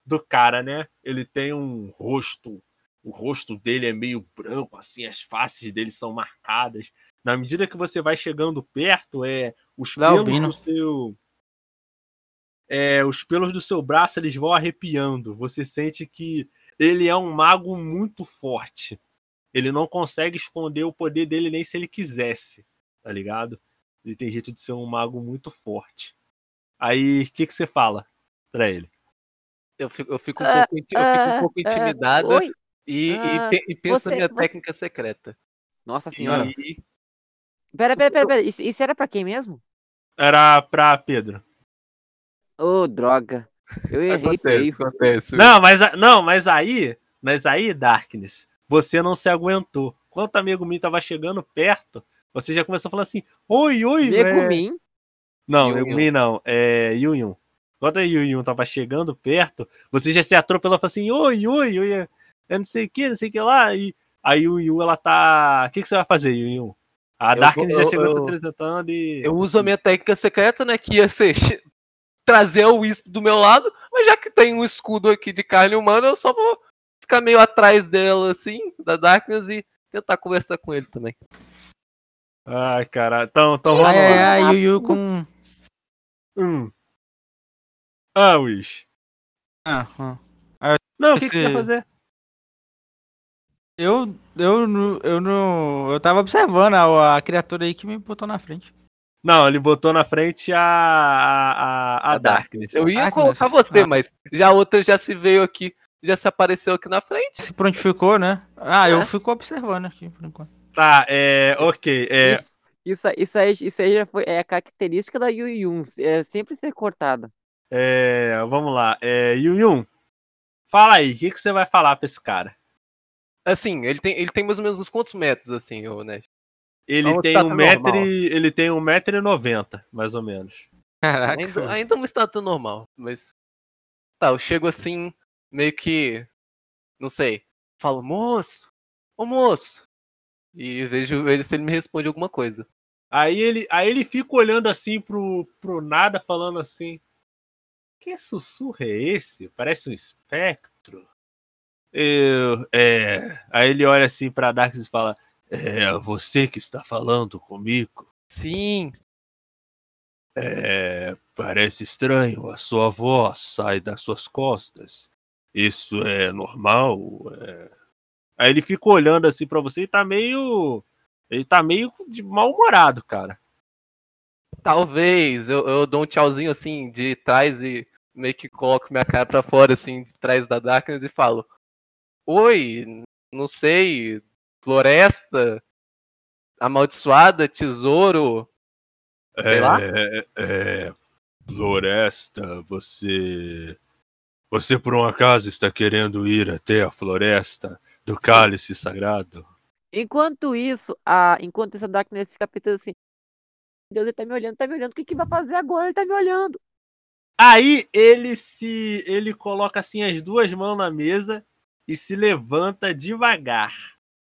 Do cara, né? Ele tem um rosto. O rosto dele é meio branco, assim, as faces dele são marcadas. Na medida que você vai chegando perto, é. Os pelos Albino. do seu. É, os pelos do seu braço eles vão arrepiando. Você sente que ele é um mago muito forte. Ele não consegue esconder o poder dele nem se ele quisesse, tá ligado? Ele tem jeito de ser um mago muito forte. Aí, o que, que você fala pra ele? Eu fico, eu fico, um, Ah, pouco, eu fico um ah, pouco ah, intimidada e, e e penso você- na minha você- técnica secreta. Nossa senhora. E Pera, pera, pera, pera. Isso, isso era pra quem mesmo? Era pra Pedro. Ô, droga. Eu errei acontece, feio. acontece. Não, mas, não, mas aí, mas aí, Darkness, você não se aguentou. Quando o amigo meu tava chegando perto, você já começou a falar assim: Oi, oi, é... Megumin. Não, Yun Megumin não, é Yun Yun. Quando a Yun Yun tava chegando perto, você já se atropelou e falou assim: Oi, oi, oi, é- é não sei o que, não sei o que lá. E a Yun Yun, ela tá. O que, que você vai fazer, Yun Yun? A Eu Darkness já eu- chegou se eu- apresentando e. Eu uso a minha técnica secreta, né? Que ia ser [LAUGHS] trazer o Wisp do meu lado, mas já que tem um escudo aqui de carne humana, eu só vou ficar meio atrás dela, assim, da Darkness, e tentar conversar com ele também. Ai, cara. Então, então vamos Ai, ai, lá. ai, Yu Yu com. Hum. Ah, Wish. Ah, ah. Não, o que, que você quer fazer? Eu, eu, não- eu não. Eu tava observando a, a criatura aí que me botou na frente. Não, ele botou na frente a, a, a, a Darkness. Eu ia Darkness. colocar você, Ah. mas já a outra já se veio aqui, já se apareceu aqui na frente. Se prontificou, né? Ah, É. eu fico observando aqui por enquanto. Tá, é. Ok. É, Isso, isso, isso aí, isso aí já foi é a característica da Yu Yun, é sempre ser cortada. é, vamos lá. É, Yun Yun, fala aí, o que, que você vai falar pra esse cara? Assim, ele tem, ele tem mais ou menos uns quantos metros, assim, o Nash? Ele tem um metro e, ele tem um metro e noventa, mais ou menos. Caraca. Ainda, ainda uma estátua normal, mas. Tá, eu chego assim, meio que. Não sei. Falo, moço! Ô moço! E vejo, vejo se ele me responde alguma coisa. Aí ele, aí ele fica olhando assim pro, pro nada, falando assim: Que sussurro é esse? Parece um espectro. Eu, é... Aí ele olha assim pra Darkness e fala: É você que está falando comigo? Sim, É, parece estranho, a sua voz sai das suas costas. Isso é normal? É... Aí ele fica olhando assim pra você e tá meio. Ele tá meio de mal-humorado, cara. talvez. Eu, eu dou um tchauzinho assim de trás e meio que coloco minha cara pra fora, assim, de trás da Darkness e falo: Oi, não sei, floresta, amaldiçoada, tesouro. Sei lá. É, é, floresta, você. Você por um acaso está querendo ir até a floresta do cálice sagrado? Enquanto isso, a, enquanto essa Darkness fica pensando assim, Deus, ele tá me olhando, tá me olhando, o que que vai fazer agora? Ele tá me olhando. Aí ele se. ele coloca assim as duas mãos na mesa e se levanta devagar.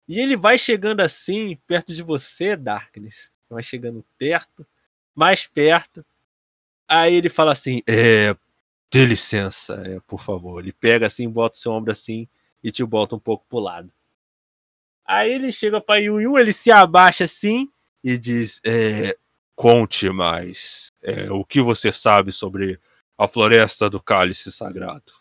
E ele vai chegando assim, perto de você, Darkness. Vai chegando perto, mais perto. Aí ele fala assim: É, dê licença, é, por favor. Ele pega assim, bota seu ombro assim e te bota um pouco pro lado. Aí ele chega pra Yuyu, ele se abaixa assim e diz: é, Conte mais. É, o que você sabe sobre a floresta do cálice sagrado?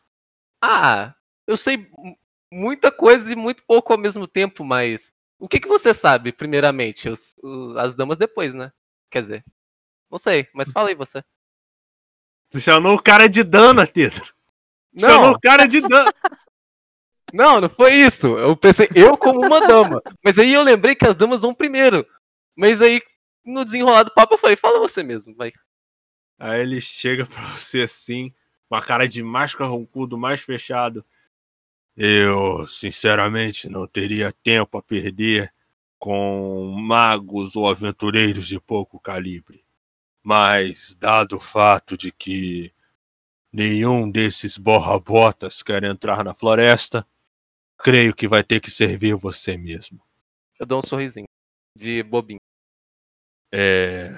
Ah, eu sei mu- muita coisa e muito pouco ao mesmo tempo, mas o que, que você sabe, primeiramente? Os- o- as damas depois, né? Quer dizer, não sei, mas fala aí você. Tu chamou o cara de Dana, Pedro. Tu Chamou Não, o cara de Dana. [LAUGHS] não, não foi isso. Eu pensei, eu como uma dama. Mas aí eu lembrei que as damas vão primeiro. Mas aí, no desenrolar do papo, eu falei, fala você mesmo, vai. Aí ele chega pra você assim, com a cara de mais carrancudo, mais fechado. Eu, sinceramente, não teria tempo a perder com magos ou aventureiros de pouco calibre. Mas, dado o fato de que nenhum desses borra-botas quer entrar na floresta, creio que vai ter que servir você mesmo. Eu dou um sorrisinho de bobinho. É.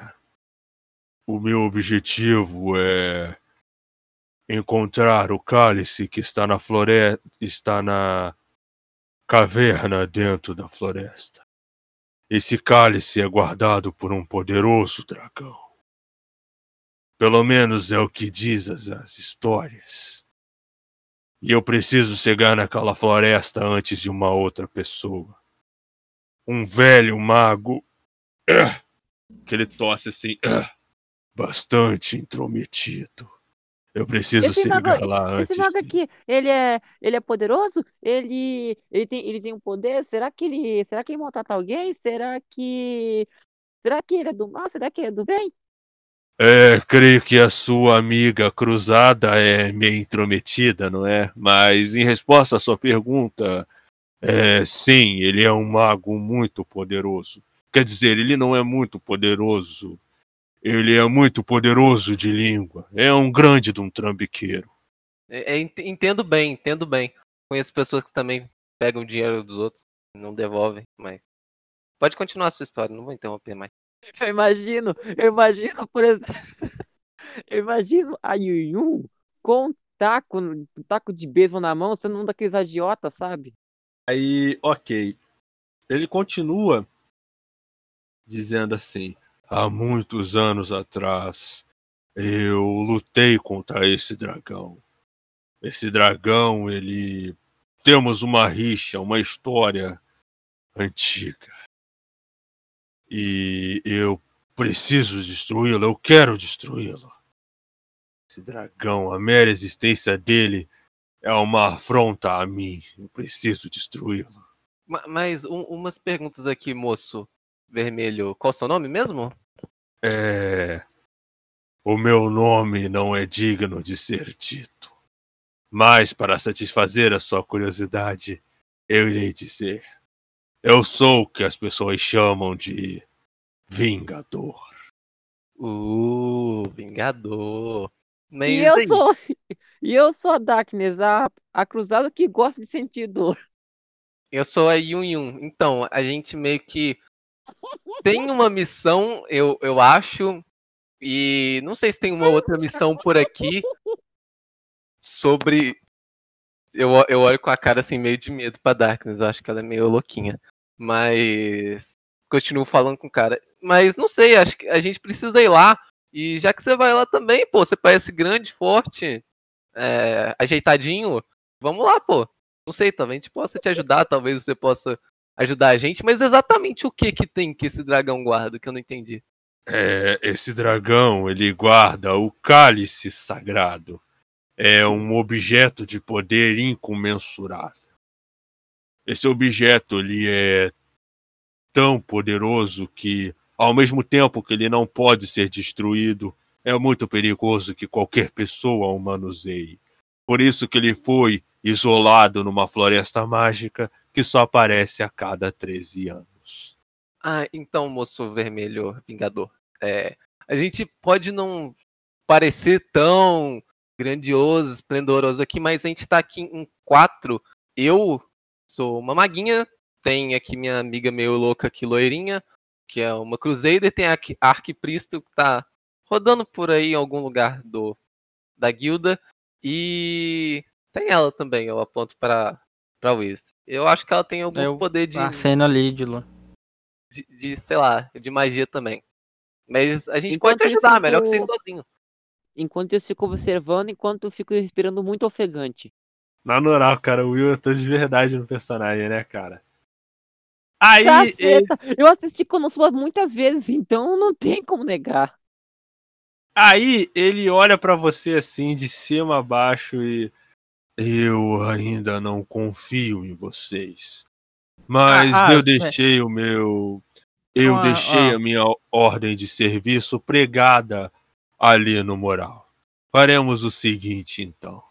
O meu objetivo é encontrar o cálice que está na floresta, está na caverna dentro da floresta. Esse cálice é guardado por um poderoso dragão. Pelo menos é o que diz as, as histórias. E eu preciso chegar naquela floresta antes de uma outra pessoa. Um velho mago ah, que ele tosse assim, ah, bastante intrometido. Eu preciso Esse chegar mago- lá antes. Esse mago de- aqui, ele é, ele é poderoso? Ele, ele tem, ele tem um poder? Será que ele, será que ele maltrata alguém? Será que, será que ele é do mal? Será que ele é do bem? É, creio que a sua amiga cruzada é meio intrometida, não é? Mas em resposta à sua pergunta, é, sim, ele é um mago muito poderoso. Quer dizer, ele não é muito poderoso. Ele é muito poderoso de língua. É um grande de um trambiqueiro. É, é, ent- entendo bem, entendo bem. Conheço pessoas que também pegam dinheiro dos outros não devolvem, mas. Pode continuar a sua história, não vou interromper mais. Eu imagino, eu imagino, por exemplo, [LAUGHS] eu imagino a Yuyun com um taco, um taco de beisebol na mão, sendo um daqueles agiotas, sabe? Aí, ok. Ele continua dizendo assim: há muitos anos atrás eu lutei contra esse dragão. Esse dragão, ele. Temos uma rixa, uma história antiga. E eu preciso destruí-lo, eu quero destruí-lo. Esse dragão, a mera existência dele é uma afronta a mim. Eu preciso destruí-lo. Ma- Mas um- umas perguntas aqui, moço vermelho. Qual o seu nome mesmo? É. O meu nome não é digno de ser dito. Mas, para satisfazer a sua curiosidade, eu irei dizer: Eu sou o que as pessoas chamam de Vingador. Uh, Vingador. Mas E eu aí? sou, [LAUGHS] e eu sou a Darkness, a, a cruzada que gosta de sentir dor. Eu sou a Yun Yun. Então, a gente meio que tem uma missão, eu, eu acho, e não sei se tem uma outra missão por aqui sobre. Eu, eu olho com a cara assim, meio de medo pra Darkness, eu acho que ela é meio louquinha. Mas. Continuo falando com o cara. Mas não sei, acho que a gente precisa ir lá. E já que você vai lá também, pô, você parece grande, forte, é, ajeitadinho. Vamos lá, pô. Não sei, talvez a gente possa te ajudar, talvez você possa ajudar a gente, mas exatamente o que que tem que esse dragão guarda que eu não entendi. É, esse dragão, ele guarda o cálice sagrado. É um objeto de poder incomensurável. Esse objeto, ele é tão poderoso que, ao mesmo tempo que ele não pode ser destruído, é muito perigoso que qualquer pessoa o manuseie. Por isso que ele foi isolado numa floresta mágica que só aparece a cada 13 anos. Ah, então, moço vermelho vingador, é, a gente pode não parecer tão grandioso, esplendoroso aqui, mas a gente tá aqui em quatro eu sou uma maguinha, tem aqui minha amiga meio louca aqui, loirinha, que é uma Crusader, tem a Arqui- a Arquipristo que tá rodando por aí em algum lugar do da guilda. E tem ela também, eu aponto pra, pra Wiz. Eu acho que ela tem algum Eu poder de, Aceno ali de lua. de, de, sei lá, de magia também. Mas a gente Enquanto pode te eu ajudar, melhor que você ir fico- sozinho. Enquanto eu fico observando, enquanto eu fico respirando muito ofegante. Na moral, cara, o Will tá de verdade no personagem, né, cara? Aí, ele, Caceta! Eu assisti Konosuba muitas vezes, então não tem como negar. aí ele olha pra você assim, de cima a baixo e. Eu ainda não confio em vocês. Mas Ah, ah, eu é. deixei o meu. Eu Ah, deixei ah. a minha ordem de serviço pregada ali no moral. Faremos o seguinte, então.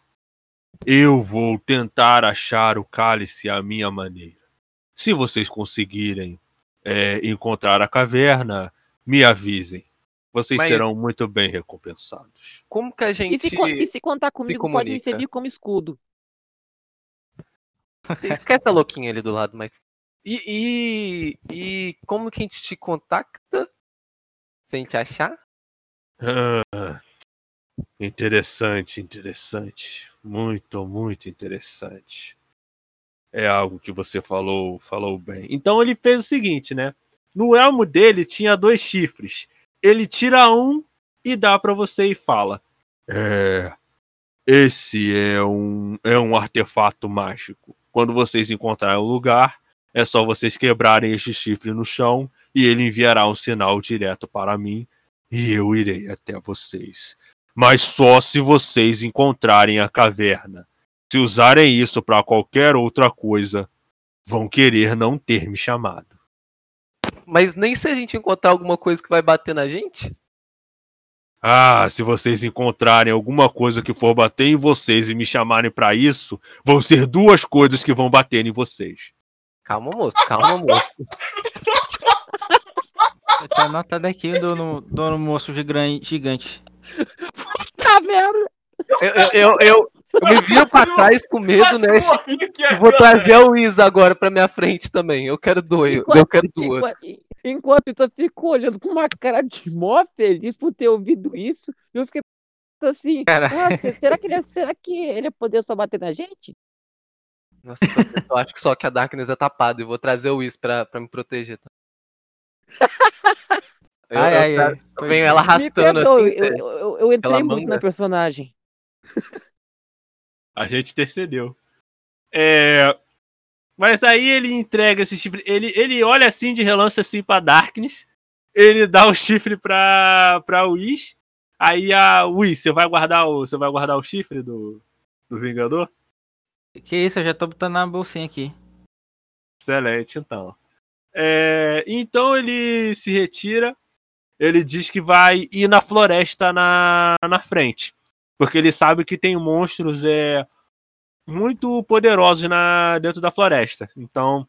Eu vou tentar achar o cálice à minha maneira. Se vocês conseguirem é, encontrar a caverna, me avisem. Vocês Mas- serão muito bem recompensados. Como que a E gente. se, co- e se contar comigo, pode me servir como escudo. Esquece a louquinha ali do lado, mas. E, e, e como que a gente te contacta? Se a gente achar? Ah, interessante, interessante. Muito, muito interessante. É algo que você falou, falou bem. Então ele fez o seguinte, né? No elmo dele tinha dois chifres. Ele tira um e dá pra você e fala: É, esse é um é um artefato mágico. Quando vocês encontrarem o lugar, é só vocês quebrarem este chifre no chão e ele enviará um sinal direto para mim e eu irei até vocês. Mas só se vocês encontrarem a caverna. Se usarem isso para qualquer outra coisa, vão querer não ter me chamado. Mas nem se a gente encontrar alguma coisa que vai bater na gente? Ah, se vocês encontrarem alguma coisa que for bater em vocês e me chamarem para isso, vão ser duas coisas que vão bater em vocês. Calma, moço, calma, moço. Tá anotado aqui do, no- do moço gigante. Tá vendo? Eu, eu, eu, eu, eu me viro pra trás com medo, né? E vou trazer o Isa agora pra minha frente também. Eu quero dois. Enquanto- Eu quero duas. Enquanto, enquanto eu fico olhando com uma cara de mó feliz por ter ouvido isso, eu fiquei pensando assim, Cara. "Nossa, será que ele é, será que ele é poderoso pra bater na gente? Nossa, eu acho que só que a Darkness é tapada. E vou trazer o Is pra, pra me proteger. Tá? Ai, eu ai, eu venho ela Me arrastando perdoe, assim. eu, é, eu, eu- eu entrei muito manga. na personagem. A gente intercedeu. É... Mas aí ele entrega esse chifre. Ele, ele olha assim de relance assim pra Darkness. Ele dá o chifre pra, pra Whis. Aí a Whis, você vai guardar o. Você vai guardar o chifre do, do Vingador? Que isso, eu já tô botando na bolsinha aqui. Excelente, então. É, então ele se retira. Ele diz que vai ir na floresta na, na frente. Porque ele sabe que tem monstros é, muito poderosos na, dentro da floresta. Então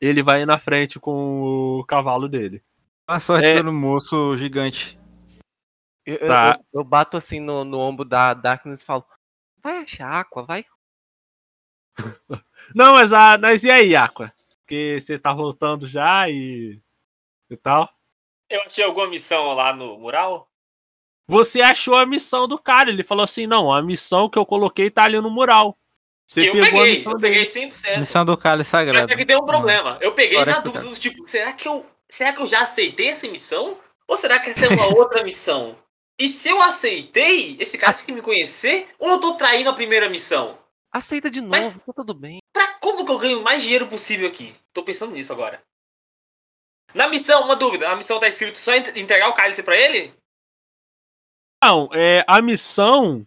ele vai ir na frente com o cavalo dele. A sorte É. do moço gigante. eu, Tá. eu- eu bato assim no, no ombro da Darkness e falo: Vai achar Aqua, vai. [LAUGHS] Não, mas, a, mas e aí, Aqua? Porque você tá voltando já e, e tal. Eu achei alguma missão lá no mural? Você achou a missão do cara. Ele falou assim: não, a missão que eu coloquei tá ali no mural. Você eu peguei, eu peguei 100%. Missão do cálice Mas sagrado. é que tem um problema. Eu peguei Agora na é que dúvida tá. do tipo, será que eu. Será que eu já aceitei essa missão? Ou será que essa é uma [LAUGHS] outra missão? E se eu aceitei, esse cara tem que me conhecer? Ou eu tô traindo a primeira missão? Aceita de novo, Mas- tá tudo bem. Pra como que eu ganho mais dinheiro possível aqui? Tô pensando nisso agora. Na missão, uma dúvida. A missão tá escrito só entre- entregar o cálice pra ele? Não, é, a missão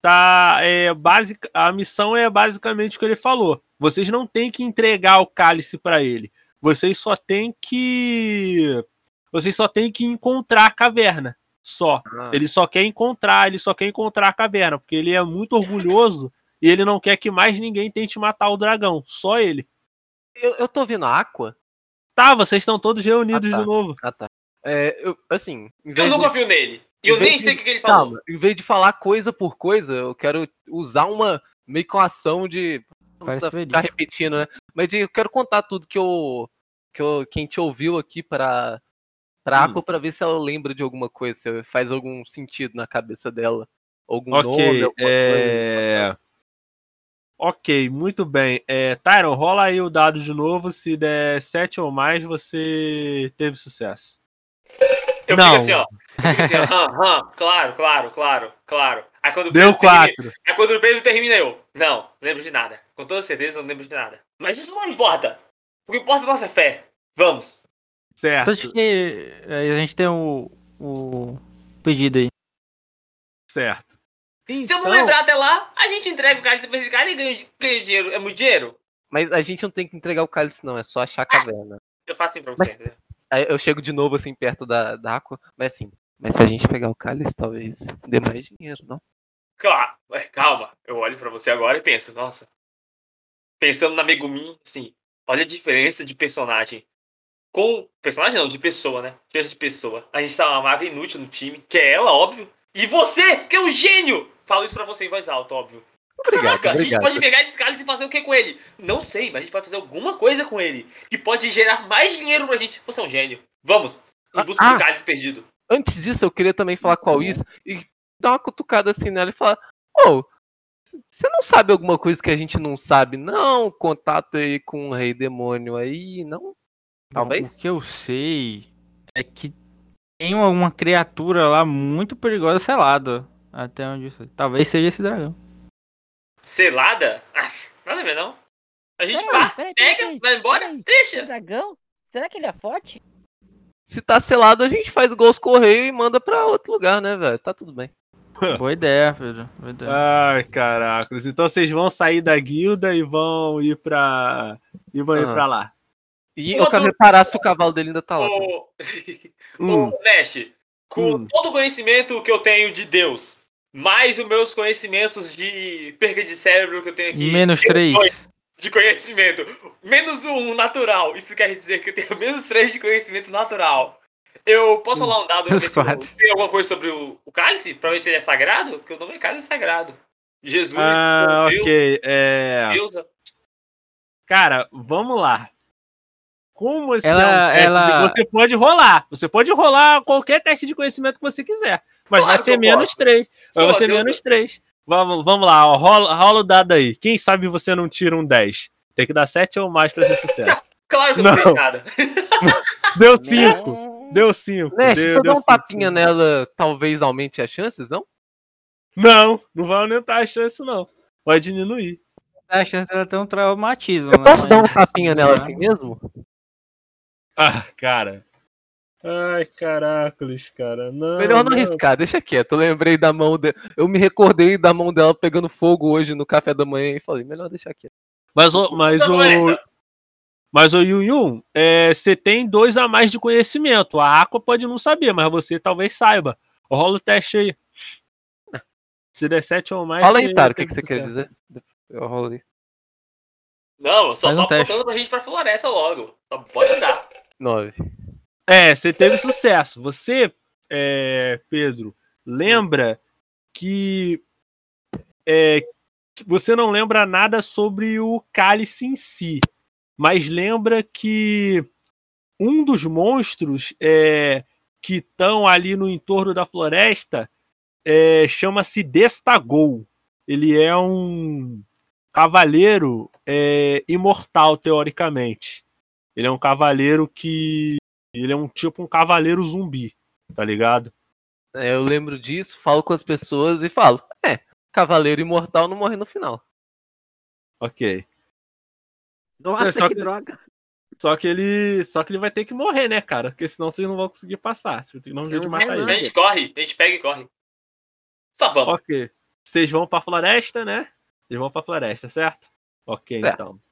tá é basic, a missão é basicamente o que ele falou. Vocês não têm que entregar o cálice pra ele. Vocês só têm que vocês só têm que encontrar a caverna. Só. Ah, Ele só quer encontrar, ele só quer encontrar a caverna, porque ele é muito orgulhoso e ele não quer que mais ninguém tente matar o dragão, só ele. eu, eu tô vendo a Aqua. Tá, vocês estão todos reunidos Ah, tá. de novo. Ah, tá. É, eu, assim, em Eu nunca de, fui nele. E eu nem de- sei o que, que ele falou. calma, em vez de falar coisa por coisa, eu quero usar uma meio com ação de Não Parece precisa ficar repetindo, né? Mas eu quero contar tudo que eu. Que, eu, que a gente ouviu aqui pra, pra Hum. Aqua pra ver se ela lembra de alguma coisa, se faz algum sentido na cabeça dela. Algum nome, Ok, alguma coisa. Ok, muito bem. É, Tyron, rola aí o dado de novo. Se der 7 ou mais, você teve sucesso. Eu Não. fico assim, ó. Eu fico assim, ó. [LAUGHS] hã, hã, claro, claro, claro, claro. Aí quando o Deu Pedro termina- 4. Aí quando o Pedro termina, eu. Não, não lembro de nada. Com toda certeza, não lembro de nada. Mas isso não importa. O que importa é a nossa fé. Vamos. Certo, Então, acho que aí a gente tem o, o pedido aí. certo. Se eu não Então, lembrar até lá, a gente entrega o cálice pra esse cara e ganha, ganha dinheiro. É muito dinheiro? Mas a gente não tem que entregar o cálice, não, é só achar a caverna. Eu faço assim pra Mas- você. Aí eu chego de novo assim perto da, da Aqua, mas assim. Mas se a gente pegar o cálice, talvez dê mais dinheiro, não? Claro. Calma. Eu olho pra você agora e penso, nossa. Pensando na Megumin, assim, olha a diferença de personagem. Com. Personagem não, de pessoa, né? Diferença de pessoa. A gente tá uma maga inútil no time, que é ela, óbvio. E você, que é um gênio! Falo isso pra você em voz alta, óbvio. Obrigado, Caraca, a gente obrigado. pode pegar esse cálice e fazer o que com ele? Não sei, mas a gente pode fazer alguma coisa com ele. Que pode gerar mais dinheiro pra gente. Você é um gênio. Vamos. Em busca Ah, do cálice perdido. Antes disso, eu queria também falar com a Luísa e dar uma cutucada assim nela e falar: Ô, você não sabe alguma coisa que a gente não sabe, não? Contato aí com o Rei Demônio aí, não? Talvez? O que eu sei é que tem uma criatura lá muito perigosa selada. Até onde eu sei. Talvez seja esse dragão. Selada? Ah, nada a ver, não. A gente passa, pega, vai embora. O deixa. dragão? Será que ele é forte? Se tá selado, a gente faz igual os Correio e manda pra outro lugar, né, velho? Tá tudo bem. [LAUGHS] Boa ideia, Pedro. Boa ideia. Ai, caracas. Então vocês vão sair da guilda e vão ir pra. E vão ir Ah. pra lá. E Uma eu quero reparar se o cavalo dele ainda tá lá. [LAUGHS] Ô, Hum, ô, Nash, com Hum. todo o conhecimento que eu tenho de Deus, mais os meus conhecimentos de perca de cérebro que eu tenho aqui. Menos três. De conhecimento. Menos um natural. Isso quer dizer que eu tenho menos três de conhecimento natural. Eu posso rolar um dado ver se sei alguma coisa sobre o, o cálice? Pra ver se ele é sagrado? Porque o nome é cálice sagrado. Jesus, Ah, Deus, ok. É... deusa. Cara, vamos lá. Como esse Ela- é um ela- Você pode rolar. Você pode rolar qualquer teste de conhecimento que você quiser. Mas Claro vai ser menos posso. 3. Sou Vai ser deusa. menos 3. Vamos, vamos lá, ó, rola, rola o dado aí. Quem sabe você não tira um 10? Tem que dar 7 ou mais pra ser sucesso. [LAUGHS] Claro que eu não, sei Não. de nada. [LAUGHS] Deu 5. Não. Deu 5. Né, se deu, eu deu der um cinco, tapinha sim. nela, talvez aumente as chances, não? Não, não vai aumentar a chance, não. Vai diminuir. A chance dela ter um traumatismo. Eu né? posso dar um Mas- tapinha nela assim mesmo? Ah, cara. Ai, caracoles, cara. Não, Melhor não arriscar, deixa quieto. Eu lembrei da mão dela. Eu me recordei da mão dela pegando fogo hoje no café da manhã e falei, melhor deixar quieto. Mas, o, mas Não, o. essa. Mas o Yun Yun, é, você tem dois a mais de conhecimento. A Aqua pode não saber, mas você talvez saiba. Rola o teste aí. Se der 7 ou mais. Fala aí, Taro, o que, que você quer dizer? Eu rolo ali. Não, eu só Faz tô um teste. apontando pra gente pra floresta logo. Só pode andar. Nove. É, você teve sucesso. Você, é, Pedro, lembra que, é, você não lembra nada sobre o cálice em si, mas lembra que um dos monstros é, que estão ali no entorno da floresta é, chama-se Destagol. Ele é um cavaleiro é, imortal, teoricamente. Ele é um cavaleiro que ele é um tipo um cavaleiro zumbi, tá ligado? É, eu lembro disso, falo com as pessoas e falo, é, cavaleiro imortal não morre no final. Ok. Nossa, É, só que, que- droga. Só que ele, só que ele vai ter que morrer, né, cara? Porque senão vocês não vão conseguir passar. Você tem que dar um jeito de Não matar não. A ele. gente corre, a gente pega e corre. Só vamos. Ok. Vocês vão pra floresta, né? Vocês vão pra floresta, certo? Ok, Certo. então.